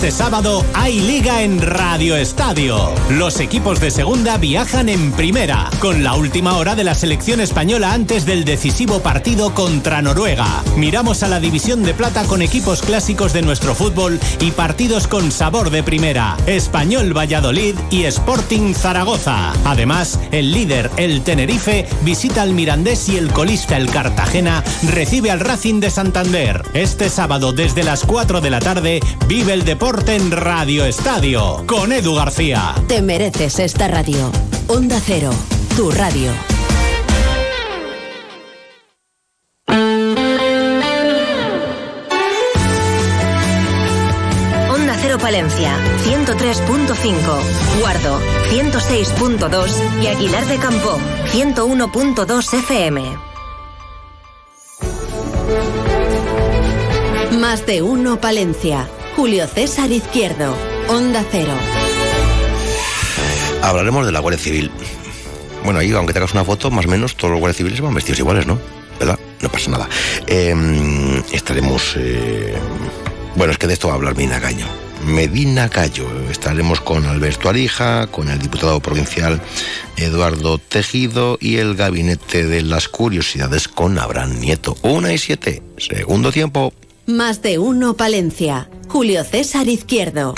Este sábado hay liga en Radio Estadio. Los equipos de segunda viajan en primera, con la última hora de la selección española antes del decisivo partido contra Noruega. Miramos a la división de plata con equipos clásicos de nuestro fútbol y partidos con sabor de primera. Español Valladolid y Sporting Zaragoza. Además, el líder, el Tenerife, visita al Mirandés y el colista, el Cartagena, recibe al Racing de Santander. Este sábado desde las 4 de la tarde vive el deporte en Radio Estadio con Edu García. Te mereces esta radio. Onda Cero, tu radio. Onda Cero Palencia, 103.5. Guardo, 106.2. Y Aguilar de Campo, 101.2 FM. Más de uno Palencia. Julio César Izquierdo, Onda Cero. Hablaremos de la Guardia Civil. Bueno, ahí, aunque tengas una foto, más o menos todos los guardias civiles van vestidos iguales, ¿no? ¿Verdad? No pasa nada. Em, estaremos. Eh, bueno, es que de esto va a hablar Medina Caño. Medina Cayo. Estaremos con Alberto Arija, con el diputado provincial Eduardo Tejido y el gabinete de las curiosidades con Abraham Nieto. Una y siete. Segundo tiempo. Más de uno, Palencia. Julio César Izquierdo.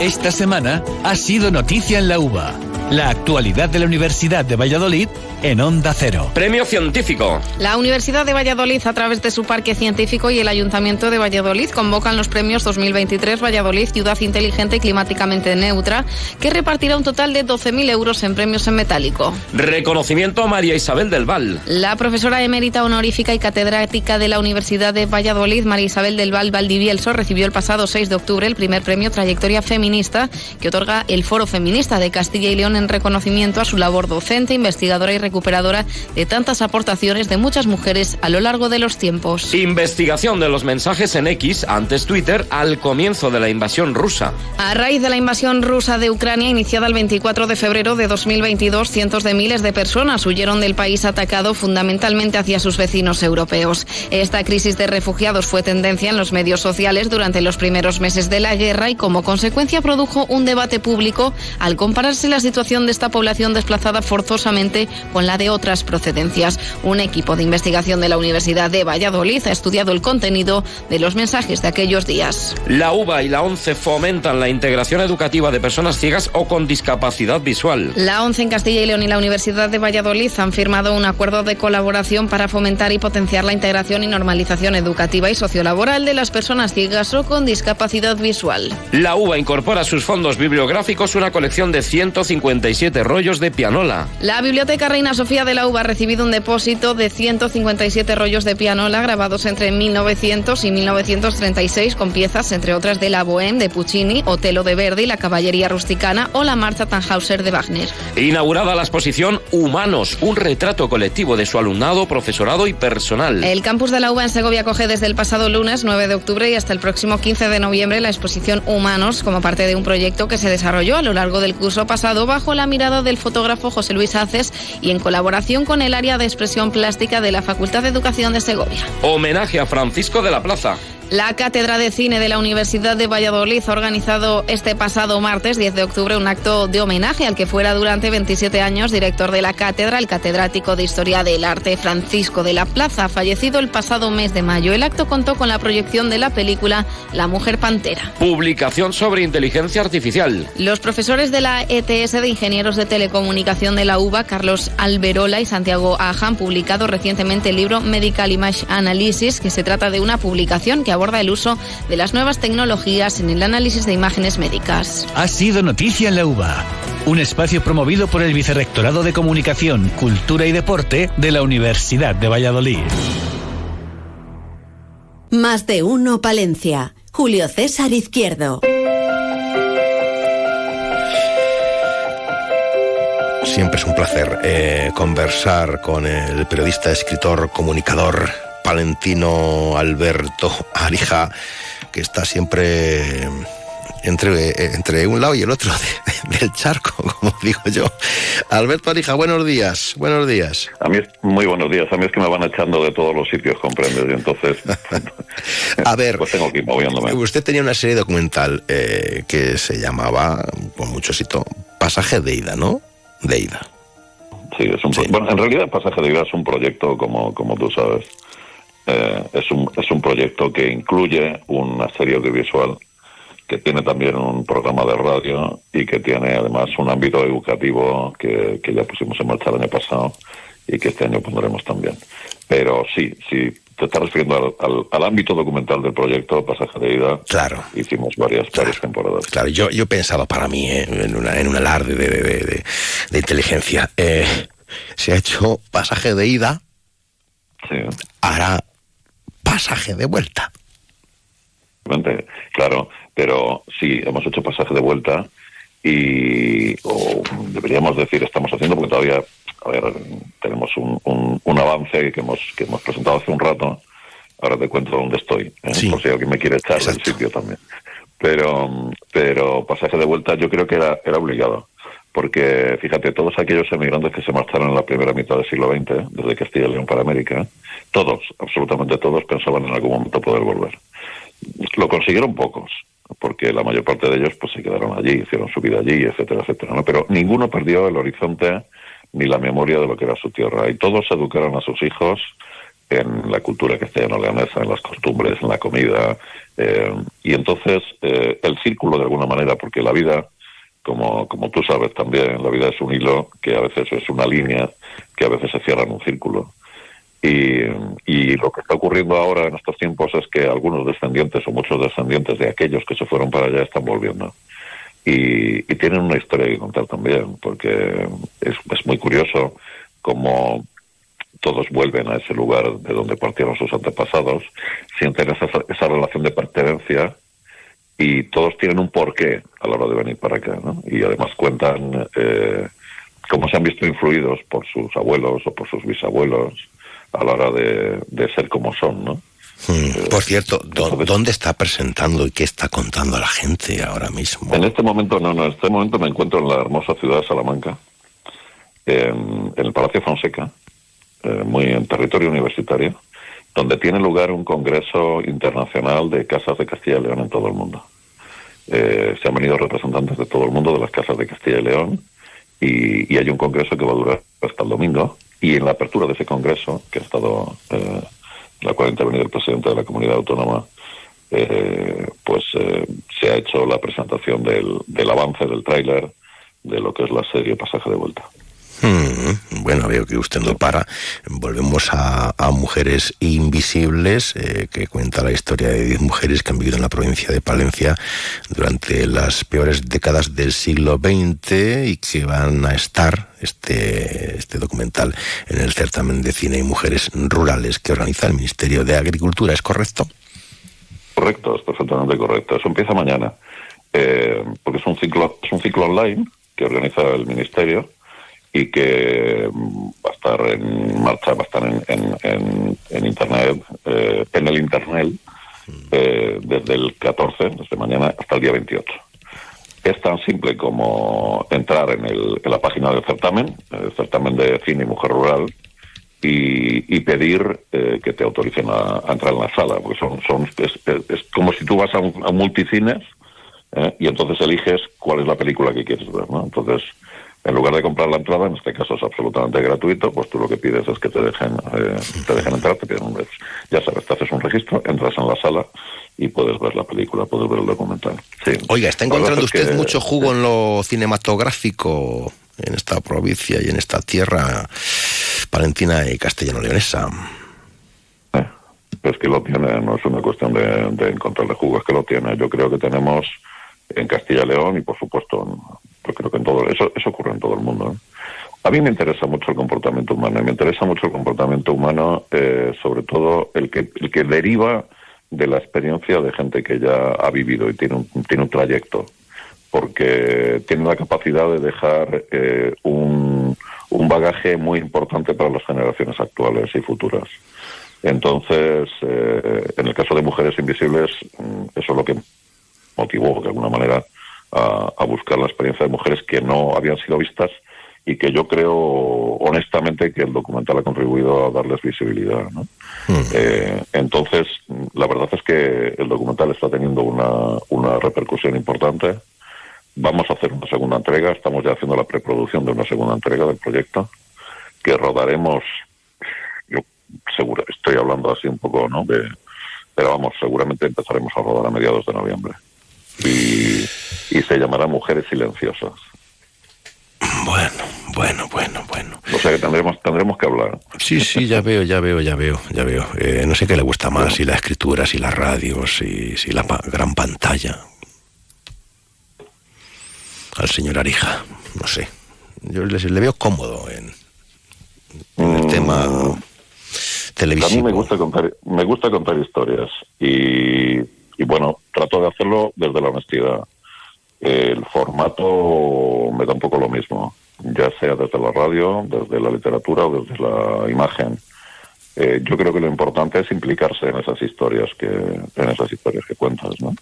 Esta semana ha sido noticia en la UBA. La actualidad de la Universidad de Valladolid en Onda Cero. Premio científico. La Universidad de Valladolid, a través de su parque científico y el Ayuntamiento de Valladolid, convocan los premios 2023 Valladolid Ciudad Inteligente y Climáticamente Neutra, que repartirá un total de 12.000 euros en premios en metálico. Reconocimiento a María Isabel del Val. La profesora emérita honorífica y catedrática de la Universidad de Valladolid, María Isabel del Val Valdivielso, recibió el pasado 6 de octubre el primer premio Trayectoria Feminista que otorga el Foro Feminista de Castilla y León en reconocimiento a su labor docente, investigadora y recuperadora de tantas aportaciones de muchas mujeres a lo largo de los tiempos. Investigación de los mensajes en X, antes Twitter, al comienzo de la invasión rusa. A raíz de la invasión rusa de Ucrania, iniciada el 24 de febrero de 2022, cientos de miles de personas huyeron del país atacado fundamentalmente hacia sus vecinos europeos. Esta crisis de refugiados fue tendencia en los medios sociales durante los primeros meses de la guerra y como consecuencia produjo un debate público al compararse la situación de esta población desplazada forzosamente con la de otras procedencias. Un equipo de investigación de la Universidad de Valladolid ha estudiado el contenido de los mensajes de aquellos días. La UBA y la ONCE fomentan la integración educativa de personas ciegas o con discapacidad visual. La ONCE en Castilla y León y la Universidad de Valladolid han firmado un acuerdo de colaboración para fomentar y potenciar la integración y normalización educativa y sociolaboral de las personas ciegas o con discapacidad visual. La UBA incorpora a sus fondos bibliográficos una colección de 150 rollos de pianola. La Biblioteca Reina Sofía de la UBA ha recibido un depósito de 157 rollos de pianola grabados entre 1900 y 1936 con piezas entre otras de la Bohème de Puccini, Otelo de Verdi, la Caballería Rusticana o la Marcha Tannhauser de Wagner. Inaugurada la exposición Humanos, un retrato colectivo de su alumnado, profesorado y personal. El campus de la UBA en Segovia acoge desde el pasado lunes 9 de octubre y hasta el próximo 15 de noviembre la exposición Humanos como parte de un proyecto que se desarrolló a lo largo del curso pasado bajo la mirada del fotógrafo José Luis Haces y en colaboración con el área de expresión plástica de la Facultad de Educación de Segovia. Homenaje a Francisco de la Plaza. La Cátedra de Cine de la Universidad de Valladolid ha organizado este pasado martes 10 de octubre un acto de homenaje al que fuera durante 27 años director de la cátedra, el catedrático de Historia del Arte Francisco de la Plaza, fallecido el pasado mes de mayo. El acto contó con la proyección de la película La Mujer Pantera. Publicación sobre inteligencia artificial. Los profesores de la ETS de Ingenieros de Telecomunicación de la UBA, Carlos Alberola y Santiago Aja, han publicado recientemente el libro Medical Image Analysis, que se trata de una publicación que aborda el uso de las nuevas tecnologías en el análisis de imágenes médicas. Ha sido noticia en la UBA, un espacio promovido por el Vicerrectorado de Comunicación, Cultura y Deporte de la Universidad de Valladolid. Más de uno Palencia. Julio César Izquierdo. Siempre es un placer eh, conversar con el periodista, escritor, comunicador palentino Alberto Arija, que está siempre entre, entre un lado y el otro del charco, como digo yo. Alberto Arija, buenos días, buenos días. A mí es muy buenos días, a mí es que me van echando de todos los sitios, comprendes, y entonces... a ver, pues tengo que ir moviéndome. Usted tenía una serie documental eh, que se llamaba, con mucho éxito, Pasaje de Ida, ¿no? De Ida. Sí, es un bueno, en realidad Pasaje de Ida es un proyecto, como, como tú sabes, eh, es, un, es un proyecto que incluye una serie audiovisual que tiene también un programa de radio y que tiene además un ámbito educativo que, ya pusimos en marcha el año pasado y que este año pondremos también. Pero sí, sí, te estás refiriendo al, ámbito documental del proyecto Pasaje de Ida. Claro. Hicimos varias, varias temporadas. Claro, yo, yo he pensado para mí eh, en, una, en un alarde de, de, inteligencia. Eh, se ha hecho Pasaje de Ida. Sí. Ahora pasaje de vuelta. Claro, pero sí, hemos hecho pasaje de vuelta y deberíamos decir estamos haciendo porque todavía a ver, tenemos un, un, avance que hemos, que hemos presentado hace un rato. Ahora te cuento dónde estoy, ¿eh? por si alguien me quiere echar del sitio también. Pero, pero pasaje de vuelta yo creo que era, era obligado porque fíjate, todos aquellos emigrantes que se marcharon en la primera mitad del siglo XX, desde Castilla y León para América, todos, absolutamente todos, pensaban en algún momento poder volver. Lo consiguieron pocos, porque la mayor parte de ellos pues se quedaron allí, hicieron su vida allí, etcétera, etcétera. ¿no? Pero ninguno perdió el horizonte ni la memoria de lo que era su tierra. Y todos educaron a sus hijos en la cultura castellano-leonesa, en las costumbres, en la comida. Eh, y entonces eh, el círculo, de alguna manera, porque la vida como, como tú sabes también, la vida es un hilo que a veces es una línea, que a veces se cierra en un círculo. Y, y, lo que está ocurriendo ahora en estos tiempos es que algunos descendientes o muchos descendientes de aquellos que se fueron para allá están volviendo. Y, tienen una historia que contar también, porque es, es muy curioso cómo todos vuelven a ese lugar de donde partieron sus antepasados, sienten esa, esa relación de pertenencia y todos tienen un porqué a la hora de venir para acá, ¿no? Y además cuentan eh, cómo se han visto influidos por sus abuelos o por sus bisabuelos a la hora de, ser como son, ¿no? Hmm. Eh, por cierto, ¿dónde está presentando y qué está contando a la gente ahora mismo? En este momento, no, no, en este momento me encuentro en la hermosa ciudad de Salamanca, en, el Palacio Fonseca, eh, muy en territorio universitario donde tiene lugar un congreso internacional de casas de Castilla y León en todo el mundo. Eh, se han venido representantes de todo el mundo de las casas de Castilla y León y, hay un congreso que va a durar hasta el domingo y en la apertura de ese congreso, que ha estado, eh, la cual ha intervenido el presidente de la comunidad autónoma, eh, pues se ha hecho la presentación del, del avance del tráiler de lo que es la serie Pasaje de Vuelta. Hmm, bueno, veo que usted no para. Volvemos a, Mujeres Invisibles, eh, que cuenta la historia de 10 mujeres que han vivido en la provincia de Palencia durante las peores décadas del siglo XX y que van a estar, este, este documental, en el certamen de cine y mujeres rurales que organiza el Ministerio de Agricultura. ¿Es correcto? Correcto, es perfectamente correcto. Eso empieza mañana, eh, porque es un ciclo, es un ciclo online que organiza el Ministerio y que mm, va a estar en marcha, va a estar en, en, Internet, eh, en el Internet, eh, desde el 14, desde mañana, hasta el día 28. Es tan simple como entrar en, el, en la página del certamen, el certamen de cine y mujer rural, y, pedir eh, que te autoricen a, entrar en la sala, porque son, son es, como si tú vas a, un, multicines ¿eh? y entonces eliges cuál es la película que quieres ver, ¿no? Entonces, en lugar de comprar la entrada, en este caso es absolutamente gratuito, pues tú lo que pides es que te dejen, eh, te dejen entrar, te piden un, ya sabes, te haces un registro, entras en la sala y puedes ver la película, puedes ver el documental. Oiga, ¿está encontrando usted mucho jugo en lo cinematográfico en esta provincia y en esta tierra palentina y castellano-leonesa? Eh, es que lo tiene, no es una cuestión de, de encontrarle jugo, es que lo tiene. Yo creo que tenemos en Castilla y León y por supuesto creo que en todo eso eso ocurre en todo el mundo ¿eh? a mí me interesa mucho el comportamiento humano y me interesa mucho el comportamiento humano eh, sobre todo el que el que deriva de la experiencia de gente que ya ha vivido y tiene un tiene un trayecto porque tiene la capacidad de dejar eh, un, un bagaje muy importante para las generaciones actuales y futuras entonces en el caso de mujeres invisibles mm, eso es lo que motivó de alguna manera a, buscar la experiencia de mujeres que no habían sido vistas y que yo creo honestamente que el documental ha contribuido a darles visibilidad. ¿no? Hmm. Eh, entonces, la verdad es que el documental está teniendo una, una repercusión importante. Vamos a hacer una segunda entrega, estamos ya haciendo la preproducción de una segunda entrega del proyecto, que rodaremos, yo seguro, estoy hablando así un poco, ¿no? De, pero vamos, seguramente empezaremos a rodar a mediados de noviembre y, se llamará Mujeres Silenciosas. Bueno, bueno, bueno, bueno. O sea que tendremos, tendremos que hablar. Sí, sí, ya veo, ya veo, ya veo, ya veo. Eh, no sé qué le gusta más, si la escritura, si la radio, si, si la gran pantalla. Al señor Arija, no sé. Yo le, le veo cómodo en, el mm. tema televisivo. A mí me gusta contar, me gusta contar historias y y bueno, trato de hacerlo desde la honestidad. El formato me da un poco lo mismo, ya sea desde la radio, desde la literatura o desde la imagen. Eh, yo creo que lo importante es implicarse en esas historias que en esas historias que cuentas, ¿no?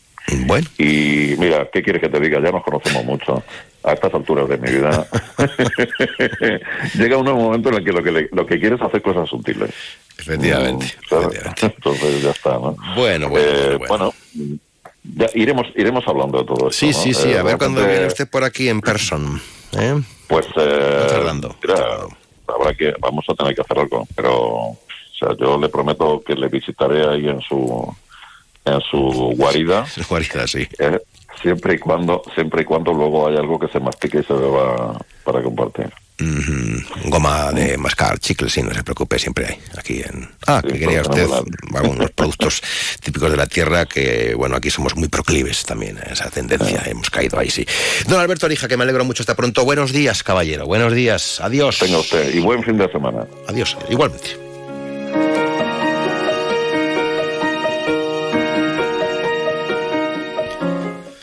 Bueno. Y mira, ¿qué quieres que te diga? Ya nos conocemos mucho. A estas alturas de mi vida llega un momento en el que lo que, lo que quieres es hacer cosas sutiles. Efectivamente, Entonces ya está, ¿no? Bueno, bueno, eh, bueno. Ya iremos iremos hablando de todo esto. Sí, sí, sí. a eh, ver cuando viene usted por aquí en person. ¿eh? Pues eh, habrá que vamos a tener que hacer algo, pero o sea, yo le prometo que le visitaré ahí en su en su guarida. guarida, sí. Eh, siempre y cuando siempre y cuando luego hay algo que se mastique y se beba para compartir. Goma de mascar, chicles, sí, no se preocupe, siempre hay aquí en... Ah, que quería usted algunos productos típicos de la tierra que, bueno, aquí somos muy proclives también a esa tendencia, hemos caído ahí, sí. Don Alberto Arija, que me alegro mucho, hasta pronto. Buenos días, caballero, buenos días, adiós. Tenga usted, y buen fin de semana. Adiós, igualmente.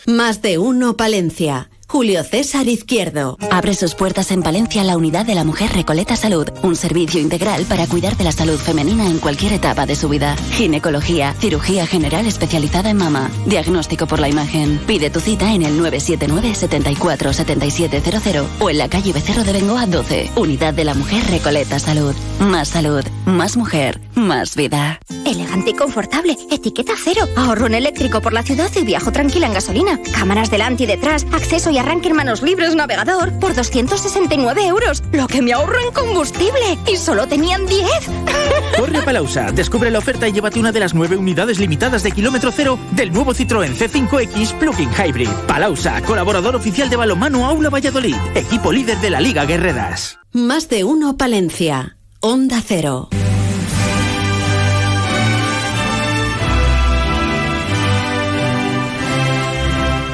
Más de uno, Palencia. Julio César Izquierdo. Abre sus puertas en Palencia la unidad de la mujer Recoleta Salud, un servicio integral para cuidar de la salud femenina en cualquier etapa de su vida. Ginecología, cirugía general especializada en mama, diagnóstico por la imagen. Pide tu cita en el 979 74 7700 o en la calle Becerro de Bengoa 12. Unidad de la mujer Recoleta Salud. Más salud, más mujer, más vida. Elegante y confortable, etiqueta cero. Ahorro en eléctrico por la ciudad y viajo tranquila en gasolina. Cámaras delante y detrás, acceso y arranque en manos libres navegador por 269 euros, lo que me ahorro en combustible. Y solo tenían 10. Corre a Palausa, descubre la oferta y llévate una de las nueve unidades limitadas de kilómetro cero del nuevo Citroën C5X Plug-in Hybrid. Palausa, colaborador oficial de Balomano Aula Valladolid, equipo líder de la Liga Guerreras. Más de uno Palencia. Onda Cero.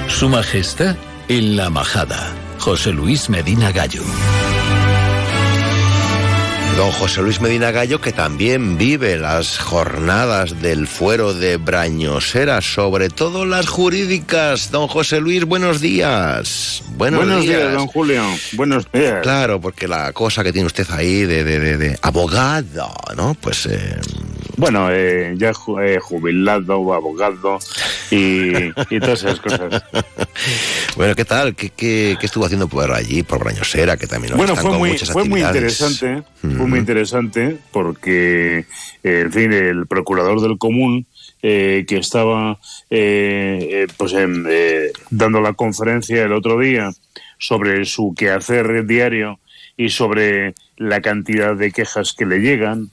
Su Majestad en la Majada, José Luis Medina Gallo. Don José Luis Medina Gallo, que también vive las jornadas del fuero de Brañosera, sobre todo las jurídicas. Don José Luis, buenos días. Buenos, días. don Julio. Buenos días. Claro, porque la cosa que tiene usted ahí de, de, de, abogado, ¿no? Pues eh, Bueno, eh, ya eh, jubilado, abogado y, todas esas cosas. bueno, ¿qué tal? ¿Qué, qué, estuvo haciendo por allí, por Brañosera, que también Bueno, fue, muy, fue muy interesante, fue muy interesante porque, eh, en fin, el procurador del común que estaba pues dando la conferencia el otro día sobre su quehacer diario y sobre la cantidad de quejas que le llegan,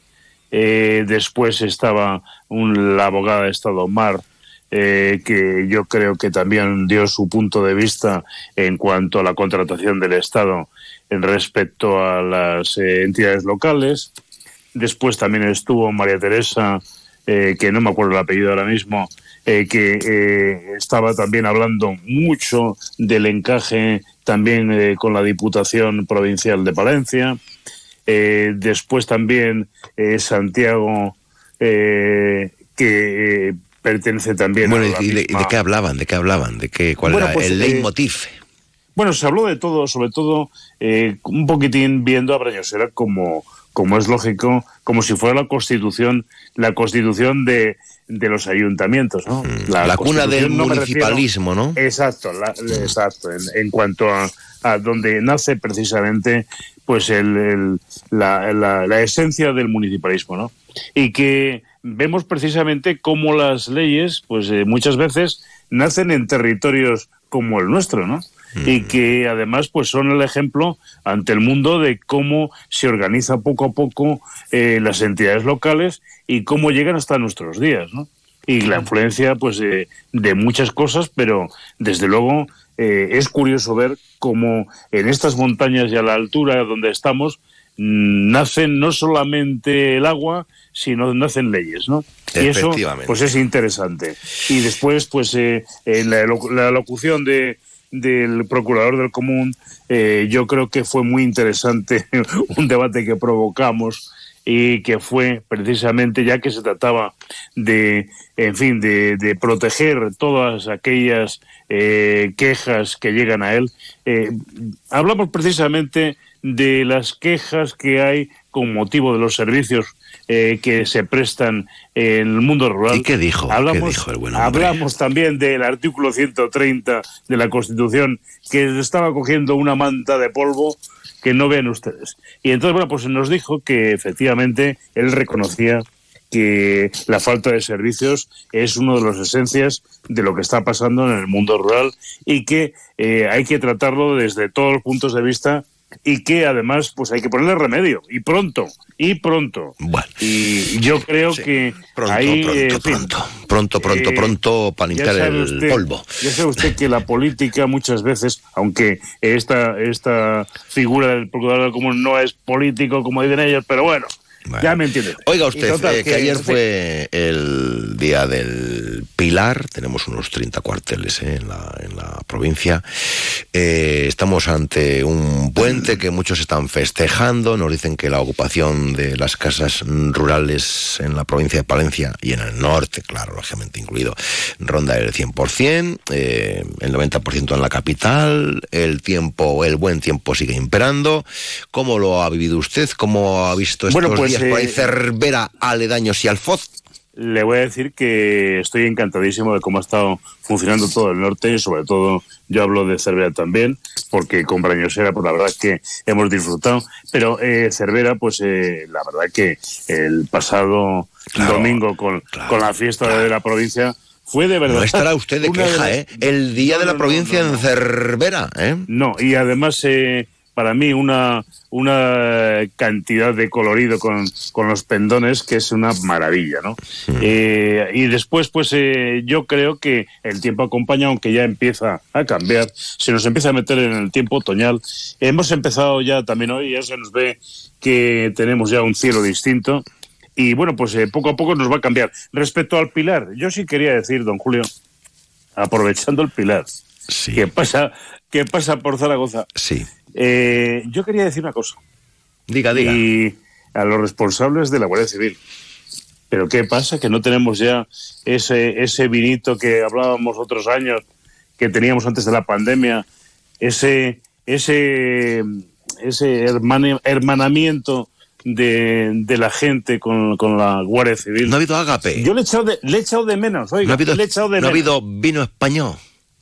eh, después estaba un, la abogada de Estado Mar, eh, que yo creo que también dio su punto de vista en cuanto a la contratación del Estado en respecto a las eh, entidades locales. Después también estuvo María Teresa, que no me acuerdo el apellido ahora mismo, que estaba también hablando mucho del encaje también con la Diputación Provincial de Palencia. Eh, después también eh, Santiago, eh, que pertenece también bueno, a de, qué hablaban? ¿De qué hablaban? ¿De qué, ¿Cuál era pues, el leitmotiv? bueno, se habló de todo, sobre todo un poquitín viendo a Brañosera como, como es lógico, como si fuera la constitución, la constitución de, de los ayuntamientos, ¿no? Mm, la, cuna del municipalismo, ¿no? Exacto, exacto. En, en cuanto a, a, donde nace precisamente pues el, la, la, esencia del municipalismo, ¿no? Y que vemos precisamente cómo las leyes, pues eh, muchas veces nacen en territorios como el nuestro, ¿no? Y mm. que además pues son el ejemplo ante el mundo de cómo se organiza poco a poco eh, las entidades locales y cómo llegan hasta nuestros días, ¿no? Y la mm. influencia pues de, de muchas cosas, pero desde luego eh, es curioso ver cómo en estas montañas y a la altura donde estamos mm, nacen no solamente el agua, sino nacen leyes, ¿no? Y eso, pues es interesante. Y después, pues eh, en la, locución de, del procurador del común, eh, yo creo que fue muy interesante un debate que provocamos y que fue precisamente ya que se trataba de, en fin, de, de proteger todas aquellas eh, quejas que llegan a él. Eh, hablamos precisamente de las quejas que hay con motivo de los servicios eh, que se prestan en el mundo rural. ¿Y qué dijo? Hablamos, el hablamos también del artículo 130 de la Constitución que estaba cogiendo una manta de polvo que no ven ustedes. Y entonces, bueno, pues nos dijo que efectivamente él reconocía que la falta de servicios es una de las esencias de lo que está pasando en el mundo rural y que eh, hay que tratarlo desde todos los puntos de vista y que además pues hay que ponerle remedio. Y pronto y pronto. Y yo creo que pronto pronto, pronto. Pronto pronto eh, pronto para limpiar el polvo. ya sabe usted que la política muchas veces aunque esta esta figura del procurador común no es político como dicen ellos pero bueno ya me entiende. Oiga usted, eh, que, ayer fue el día del Pilar, tenemos unos 30 cuarteles eh, en, la, en, la, provincia. Eh, estamos ante un puente que muchos están festejando, nos dicen que la ocupación de las casas rurales en la provincia de Palencia y en el norte, claro, lógicamente incluido, ronda el 100%, el 90% en la capital, el tiempo, el buen tiempo sigue imperando. ¿Cómo lo ha vivido usted? ¿Cómo ha visto estos pues, días por ahí Cervera, aledaños y Alfoz? Le voy a decir que estoy encantadísimo de cómo ha estado funcionando todo el norte y sobre todo yo hablo de Cervera también, porque con Brañosera, pues la verdad es que hemos disfrutado. Pero eh, Cervera, pues eh, la verdad que el pasado domingo con, con la fiesta de la provincia fue de verdad. No estará usted de queja, ¿eh? El día de la provincia en Cervera, ¿eh? No, y además eh, para mí una, una cantidad de colorido con, con los pendones que es una maravilla, ¿no? Eh, y después, pues eh, yo creo que el tiempo acompaña, aunque ya empieza a cambiar, se nos empieza a meter en el tiempo otoñal. Hemos empezado ya también hoy, ya se nos ve que tenemos ya un cielo distinto. Y bueno, pues eh, poco a poco nos va a cambiar. Respecto al pilar, yo sí quería decir, don Julio, aprovechando el pilar, ¿qué pasa, qué pasa por Zaragoza? Sí eh, yo quería decir una cosa. Diga, diga. Y a los responsables de la Guardia Civil. Pero ¿qué pasa? Que no tenemos ya ese, ese vinito que hablábamos otros años, que teníamos antes de la pandemia, ese, ese, ese hermanamiento de, de la gente con, con, la Guardia Civil. No ha habido ágape. Yo le he echado de, le he echado de menos, oiga. No ha habido, le he echado de no menos. ha habido vino español.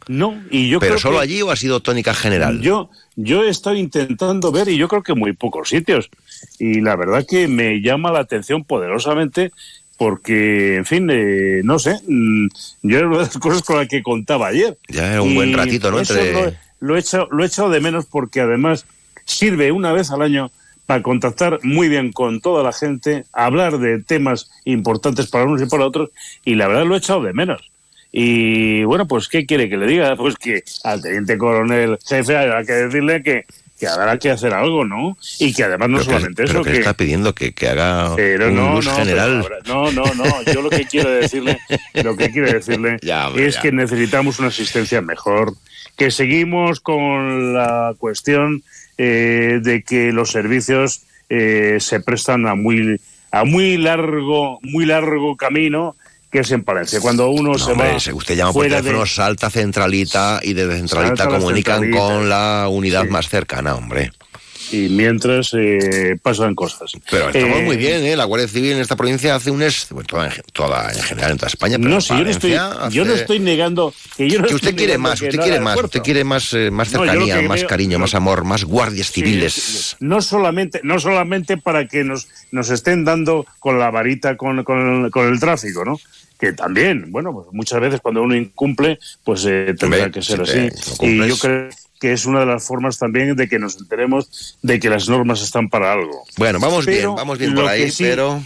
No, y yo ¿Pero creo solo que allí o ha sido tónica general? Yo, yo estoy intentando ver, y yo creo que muy pocos sitios. Y la verdad que me llama la atención poderosamente porque, en fin, eh, no sé, mm, yo era una de las cosas con las que contaba ayer. Ya era un buen ratito, ¿no? Entre... Lo, lo he echado, lo he echado de menos porque además sirve una vez al año para contactar muy bien con toda la gente, hablar de temas importantes para unos y para otros, y la verdad lo he echado de menos. Y bueno, pues ¿qué quiere que le diga? Pues que al teniente coronel jefe habrá que decirle que, que habrá que hacer algo, ¿no? Y que además no Pero que- solamente pero eso, que que, está pidiendo que, que haga pero un no, no, general. no, no, no. Yo lo que quiero decirle, lo que quiero decirle Ya, hombre, es ya. que necesitamos una asistencia mejor, que seguimos con la cuestión eh, de que los servicios eh, se prestan a muy a muy largo, muy largo camino que es en Palencia. Cuando uno No, se hombre, va usted llama por teléfono, de, salta centralita y desde centralita Salta la comunican centralita. con la unidad más cercana, hombre. y mientras eh, pasan cosas. Pero estamos Eh, muy bien, ¿eh? La Guardia Civil en esta provincia hace un... Es... bueno, toda, en, toda, en general en toda España, pero No, si yo no estoy, yo no estoy negando que yo no que usted estoy quiere más, usted no quiere más, usted quiere más, eh, más cercanía, más cariño, más amor, más guardias civiles. no solamente no solamente para que nos nos estén dando con la varita con, con el tráfico no que también bueno pues muchas veces cuando uno incumple pues eh, tendrá que ser así. y yo creo que es una de las formas también de que nos enteremos de que las normas están para algo. Bueno, vamos Pero bien, vamos bien por ahí, sí- pero...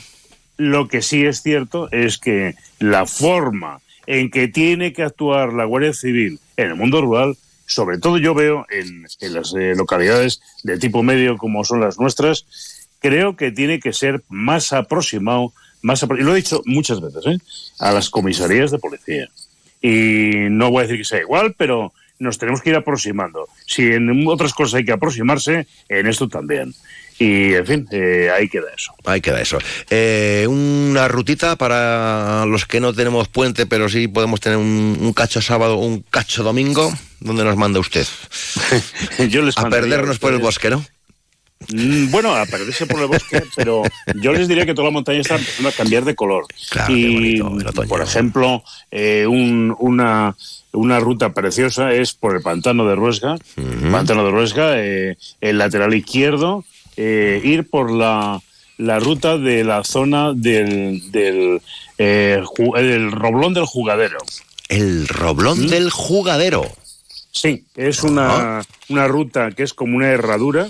lo que sí es cierto es que la forma en que tiene que actuar la Guardia Civil en el mundo rural, sobre todo yo veo en, en las eh, localidades de tipo medio como son las nuestras, creo que tiene que ser más aproximado, más y lo he dicho muchas veces, ¿eh? a las comisarías de policía. Y no voy a decir que sea igual, pero nos tenemos que ir aproximando. Si en otras cosas hay que aproximarse, en esto también. Y, en fin, eh, ahí queda eso. Ahí queda eso. Eh, una rutita para los que no tenemos puente, pero sí podemos tener un, un cacho sábado, un cacho domingo. ¿Dónde nos manda usted? Yo les a perdernos por el bosque, ¿no? Mm, Bueno, a perderse por el bosque, pero yo les diría que toda la montaña está empezando a cambiar de color. Claro, y, por ejemplo, eh, un- una, una ruta preciosa es por el pantano de Ruesga, pantano de Ruesga, eh, el lateral izquierdo, eh, ir por la, la ruta de la zona del, del, el roblón del jugadero. El roblón ¿Mm? del jugadero. Sí, es una, una ruta que es como una herradura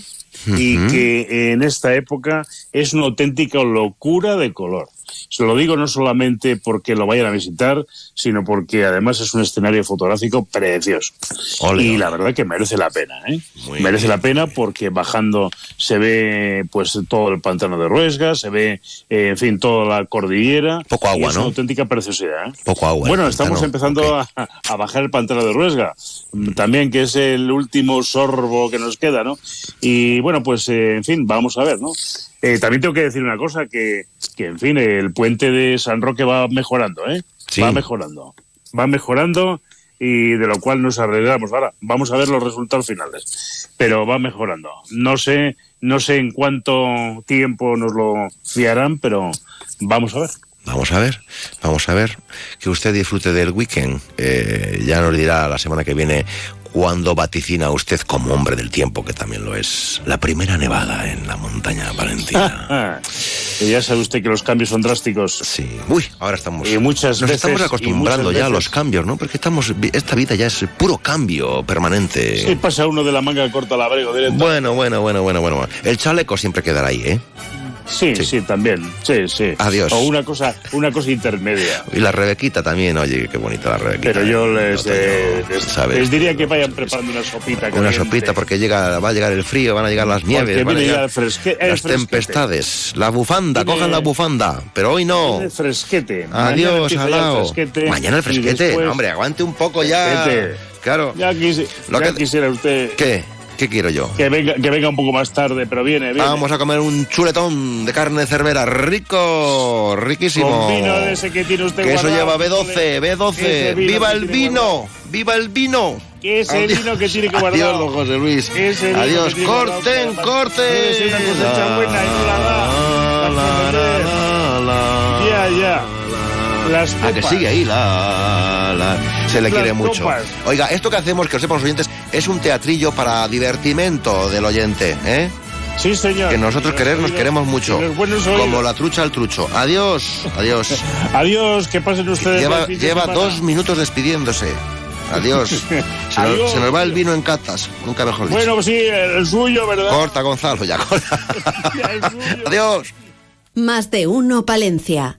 y que en esta época es una auténtica locura de color. Se lo digo no solamente porque lo vayan a visitar, sino porque además es un escenario fotográfico precioso. Ole, y ole. la verdad que merece la pena, ¿eh? Muy merece bien. la pena porque bajando se ve pues todo el pantano de Ruesga, se ve, eh, en fin, toda la cordillera. Poco agua, y es ¿no? una auténtica preciosidad, ¿eh? Poco agua. Bueno, estamos empezando a, a bajar el pantano de Ruesga, mm, también que es el último sorbo que nos queda, ¿no? Y bueno, pues eh, en fin, vamos a ver, ¿no? Eh, también tengo que decir una cosa, que, que en fin, el puente de San Roque va mejorando, ¿eh? Sí. Va mejorando, va mejorando y de lo cual nos alegramos. Ahora, vamos a ver los resultados finales, pero va mejorando. No sé, no sé en cuánto tiempo nos lo fiarán, pero vamos a ver. Vamos a ver, vamos a ver. Que usted disfrute del weekend. Eh, ya nos dirá la semana que viene cuando vaticina usted como hombre del tiempo, que también lo es, la primera nevada en la montaña valentina. Y ya sabe usted que los cambios son drásticos. Sí. Uy, ahora estamos. Y muchas Nos veces- estamos acostumbrando ya a los cambios, ¿no? Porque estamos, esta vida ya es puro cambio permanente. Sí, pasa uno de la manga corta al abrigo directo. Bueno, bueno, bueno, bueno, bueno. El chaleco siempre quedará ahí, ¿eh? Sí, sí, también. Sí, sí. Adiós. O una cosa, una cosa intermedia. Y la Rebequita también, oye, qué bonita la Rebequita. Pero yo ¿eh? les, Otoño, eh, les, ¿sabes? les diría que vayan preparando una sopita. Una caliente. sopita porque llega, va a llegar el frío, van a llegar las nieves, van a llegar fresque- las fresquete. tempestades, la bufanda, cojan la bufanda, pero hoy no. El fresquete. Mañana Adiós, ya el fresquete, Mañana el fresquete, después- no, hombre, aguante un poco ya. Fresquete. Claro. Ya, que- quisiera usted ¿Qué? ¿Qué quiero yo? que venga, que venga un poco más tarde, pero viene, viene. Vamos a comer un chuletón de carne de cervera, rico, riquísimo. Con vino de ese que tiene usted Que eso lleva B12, B12. Ese vino ¡Viva que el vino! ¡Viva el vino! Ese Adiós. vino que tiene que guardar. Adiós, don José Luis. Adiós. que Corten, corten. Ser una cosecha buena y no la da. ya, ya. Las Ah, que sigue ahí, la, la- se le Las quiere mucho. copas. Oiga, esto que hacemos, que lo sepan los oyentes, es un teatrillo para divertimento del oyente, ¿eh? Sí, señor. Que nosotros querer nos oídos- queremos mucho. Como la trucha al trucho. Adiós, adiós. Adiós, que pasen ustedes. Lleva, dos minutos despidiéndose. Adiós. Se nos, Adiós. se nos va el vino en catas, nunca mejor dicho. Bueno, sí, el suyo, ¿verdad? Corta, Gonzalo, ya corta. Adiós. Más de uno Palencia.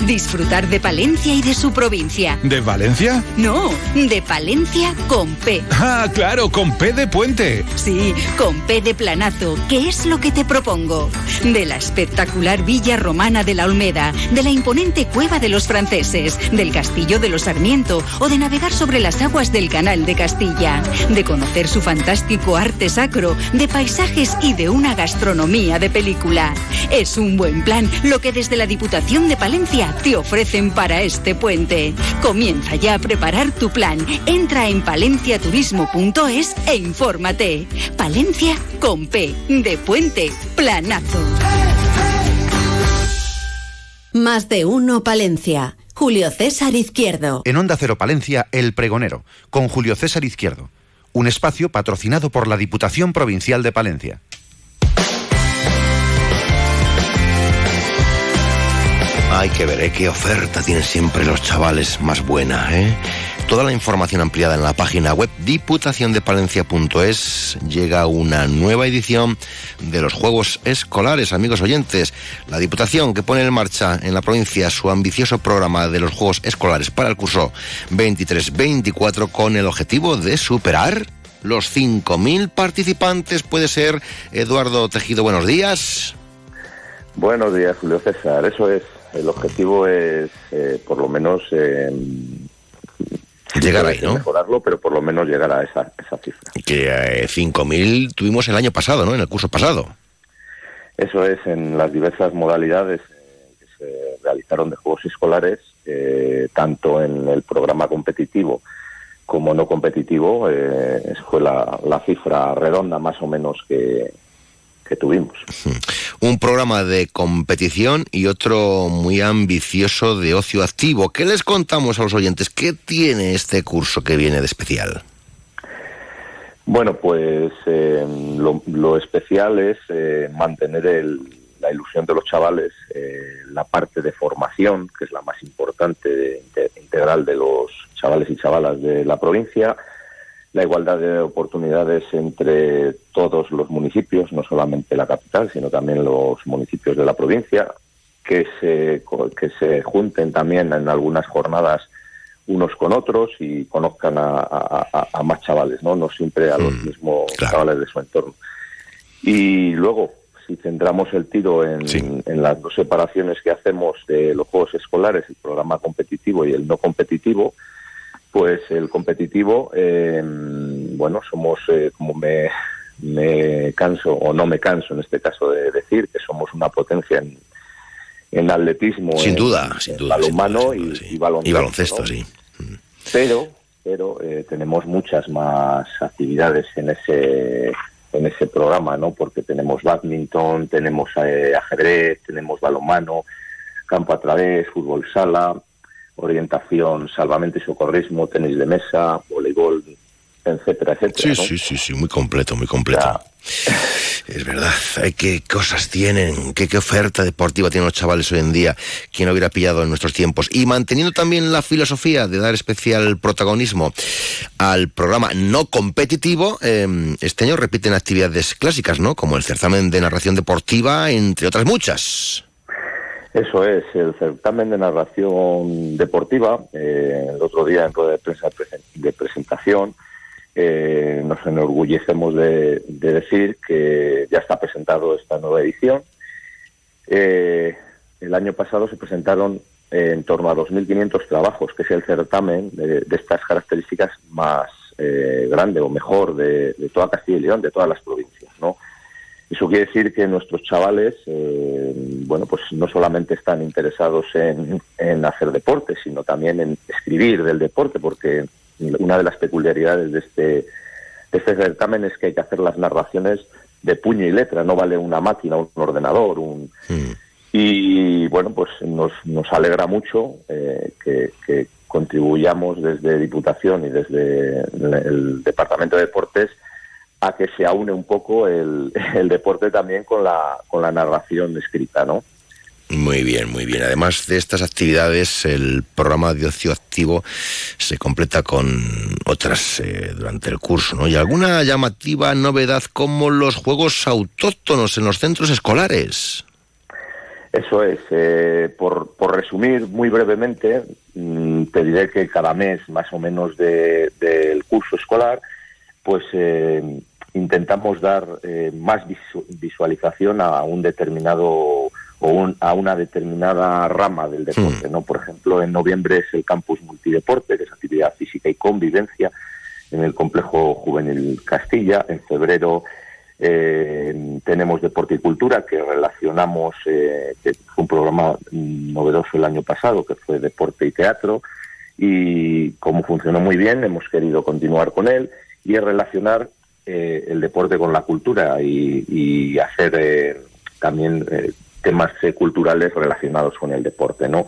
disfrutar de Palencia y de su provincia. ¿De Valencia? No, de Palencia con P. Ah, claro, con P de puente. Sí, con P de planazo, que es lo que te propongo. De la espectacular villa romana de la Olmeda, de la imponente cueva de los franceses, del castillo de los Sarmiento o de navegar sobre las aguas del canal de Castilla, de conocer su fantástico arte sacro, de paisajes y de una gastronomía de película. Es un buen plan lo que desde la Diputación de Palencia te ofrecen para este puente. Comienza ya a preparar tu plan. Entra en palenciaturismo.es e infórmate. Palencia con P de puente planazo. Más de uno Palencia. Julio César Izquierdo. En Onda Cero Palencia, El Pregonero, con Julio César Izquierdo. Un espacio patrocinado por la Diputación Provincial de Palencia. Hay que ver, ¿eh? qué oferta tienen siempre los chavales más buena, ¿eh? Toda la información ampliada en la página web diputaciondepalencia.es. Llega una nueva edición de los Juegos Escolares, amigos oyentes. La Diputación que pone en marcha en la provincia su ambicioso programa de los Juegos Escolares para el curso 23-24 con el objetivo de superar los 5.000 participantes. Puede ser, Eduardo Tejido, buenos días. Buenos días, Julio César. Eso es. El objetivo es, eh, por lo menos, eh, Llegar ahí, ¿no? Mejorarlo, pero por lo menos llegar a esa, esa cifra. Que eh, 5.000 tuvimos el año pasado, ¿no? En el curso pasado. Eso es, en las diversas modalidades eh, que se realizaron de juegos escolares, eh, tanto en el programa competitivo como no competitivo, eh, fue la, la cifra redonda más o menos que, que tuvimos. Un programa de competición y otro muy ambicioso de ocio activo. ¿Qué les contamos a los oyentes? ¿Qué tiene este curso que viene de especial? Bueno, pues eh, lo, lo especial es eh, mantener el- la ilusión de los chavales, eh, la parte de formación, que es la más importante de- de- integral de los chavales y chavalas de la provincia, la igualdad de oportunidades entre todos los municipios, no solamente la capital, sino también los municipios de la provincia, que se, que se junten también en algunas jornadas unos con otros y conozcan a, a- a- a más chavales, ¿no? No siempre a los mismos chavales de su entorno. Y luego, si centramos el tiro en, en las dos separaciones que hacemos de los juegos escolares, el programa competitivo y el no competitivo, pues el competitivo, eh, bueno, somos, eh, como me, me canso, o no me canso en este caso de decir, que somos una potencia en, en atletismo, Sin en- duda, sin duda, balonmano y, y baloncesto. Y baloncesto, ¿no? sí. pero pero eh, tenemos muchas más actividades en ese en ese programa no porque tenemos badminton tenemos eh, ajedrez tenemos balonmano campo a través fútbol sala orientación salvamento y socorrismo tenis de mesa voleibol etcétera etcétera Sí, ¿no? sí, sí, sí, muy completo, muy completo. Es verdad, qué cosas tienen, qué, qué oferta deportiva tienen los chavales hoy en día, quien hubiera pillado en nuestros tiempos. Y manteniendo también la filosofía de dar especial protagonismo al programa no competitivo, eh, este año repiten actividades clásicas, ¿no? Como el certamen de narración deportiva, entre otras muchas. Eso es, el certamen de narración deportiva, eh, el otro día en rueda de prensa de presentación, eh, nos enorgullecemos de, de decir que ya está presentado esta nueva edición. Eh, el año pasado se presentaron eh, en torno a 2.500 trabajos, que es el certamen de, estas características más grande o mejor de, de, toda Castilla y León, de todas las provincias, ¿no? Eso quiere decir que nuestros chavales, eh, bueno, pues no solamente están interesados en, en, hacer deporte, sino también en escribir del deporte, porque una de las peculiaridades de este, de este certamen es que hay que hacer las narraciones de puño y letra, no vale una máquina, un ordenador, un... Mm. Y bueno, pues nos, nos alegra mucho eh, que, que, contribuyamos desde Diputación y desde el, el Departamento de Deportes a que se aúne un poco el, el, deporte también con la, con la narración escrita, ¿no? Muy bien, muy bien. Además de estas actividades, el programa de ocio activo se completa con otras eh, durante el curso, ¿no? Y alguna llamativa novedad como los juegos autóctonos en los centros escolares. Eso es. Eh, por, por, resumir muy brevemente, mmm, te diré que cada mes, más o menos, del de, curso escolar, pues eh, intentamos dar eh, más visu visualización a un determinado o un, a una determinada rama del deporte, ¿no? Por ejemplo, en noviembre es el campus multideporte, que es actividad física y convivencia en el complejo juvenil Castilla. En febrero eh, tenemos deporte y cultura, que relacionamos, eh, que fue un programa novedoso el año pasado, que fue deporte y teatro, y como funcionó muy bien, hemos querido continuar con él y es relacionar eh, el deporte con la cultura y, y hacer eh, también eh, temas culturales relacionados con el deporte, ¿no?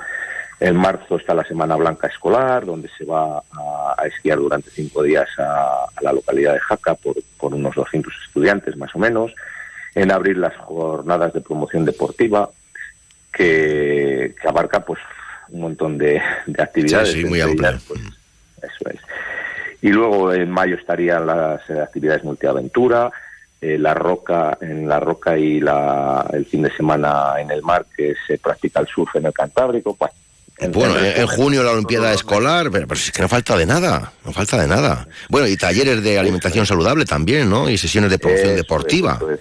En marzo está la Semana Blanca Escolar, donde se va a, a esquiar durante cinco días a, a, la localidad de Jaca por, por unos 200 estudiantes más o menos. En abril las jornadas de promoción deportiva, que, que abarca pues un montón de, de actividades. Sí, sí muy amplia. Pues, eso es. Y luego en mayo estarían las eh, actividades multiaventura, eh, la roca en la roca y la, el fin de semana en el mar que se practica el surf en el Cantábrico. Pues, en bueno, en, en, junio la Olimpiada Escolar, pero, pero, es que no falta de nada, no falta de nada. Bueno, y talleres de alimentación saludable también, ¿no? Y sesiones de promoción eso deportiva. Es, eso es.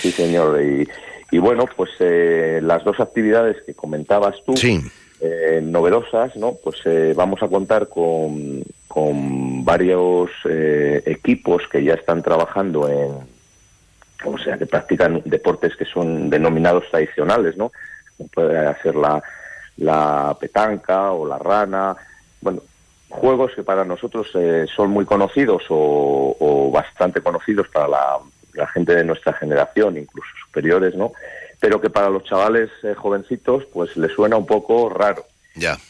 Sí, señor. Y, y bueno, pues eh, las dos actividades que comentabas tú, sí. eh, novedosas, ¿no? Pues eh, vamos a contar con, con varios eh, equipos que ya están trabajando en, o sea, que practican deportes que son denominados tradicionales, ¿no? Puede ser la, la petanca o la rana, bueno, juegos que para nosotros eh, son muy conocidos o, bastante conocidos para la, la, gente de nuestra generación, incluso superiores, ¿no? Pero que para los chavales eh, jovencitos, pues les suena un poco raro.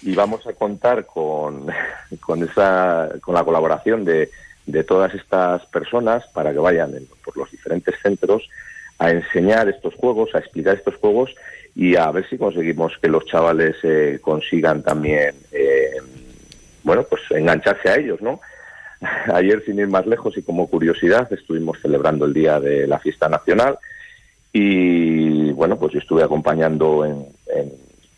Y vamos a contar con, con, esa, con la colaboración de, de todas estas personas para que vayan en, por los diferentes centros a enseñar estos juegos, a explicar estos juegos y a ver si conseguimos que los chavales eh, consigan también, eh, bueno, pues engancharse a ellos, ¿no? Ayer, sin ir más lejos y como curiosidad, estuvimos celebrando el Día de la Fiesta Nacional y, bueno, pues yo estuve acompañando en,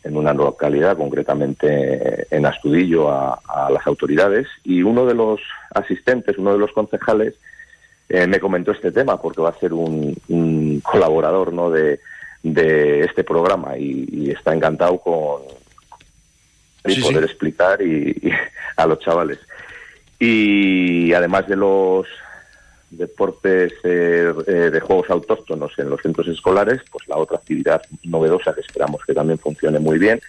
en una localidad, concretamente en Astudillo, a, a, las autoridades y uno de los asistentes, uno de los concejales, eh, me comentó este tema porque va a ser un, un colaborador, ¿no?, de de este programa y, y está encantado con y sí, poder sí. explicar y, y, a los chavales. Y además de los deportes eh, eh, de juegos autóctonos en los centros escolares, pues la otra actividad novedosa que esperamos que también funcione muy bien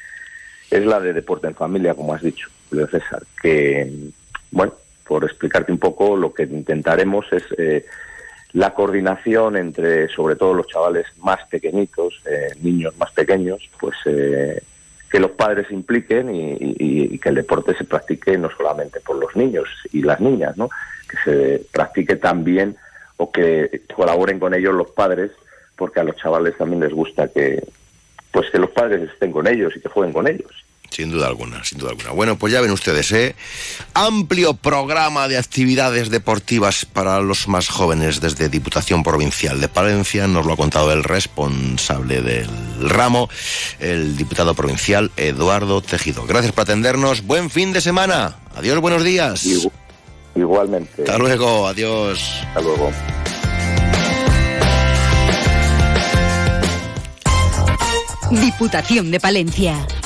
es la de deporte en familia, como has dicho, César, que, bueno, por explicarte un poco, lo que intentaremos es eh, la coordinación entre, sobre todo, los chavales más pequeñitos, eh, niños más pequeños, pues eh, que los padres se impliquen y, y, y, que el deporte se practique no solamente por los niños y las niñas, ¿no? que se practique también o que colaboren con ellos los padres, porque a los chavales también les gusta que pues que los padres estén con ellos y que jueguen con ellos. Sin duda alguna, sin duda alguna. Bueno, pues ya ven ustedes, ¿eh? Amplio programa de actividades deportivas para los más jóvenes desde Diputación Provincial de Palencia. Nos lo ha contado el responsable del ramo, el diputado provincial Eduardo Tejido. Gracias por atendernos. Buen fin de semana. Adiós, buenos días. Igualmente. Hasta luego, adiós. Hasta luego. Diputación de Palencia.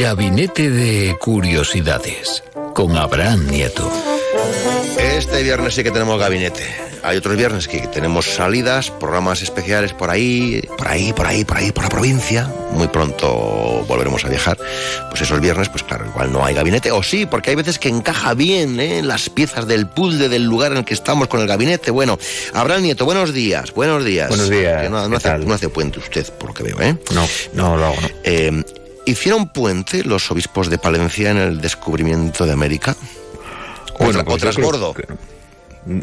Gabinete de Curiosidades con Abraham Nieto. Este viernes sí que tenemos gabinete. Hay otros viernes que tenemos salidas, programas especiales por ahí, por ahí, por ahí, por ahí, por la provincia. Muy pronto volveremos a viajar. Pues esos viernes, pues claro, igual no hay gabinete. O sí, porque hay veces que encaja bien ¿eh? las piezas del puzzle del lugar en el que estamos con el gabinete. Bueno, Abraham Nieto, buenos días, buenos días. Buenos días. Que no, no hace, no hace puente usted, por lo que veo, ¿eh? No, no, lo hago, no. Eh, ¿Hicieron puente los obispos de Palencia en el descubrimiento de América? Bueno, ¿O pues yo trasbordo?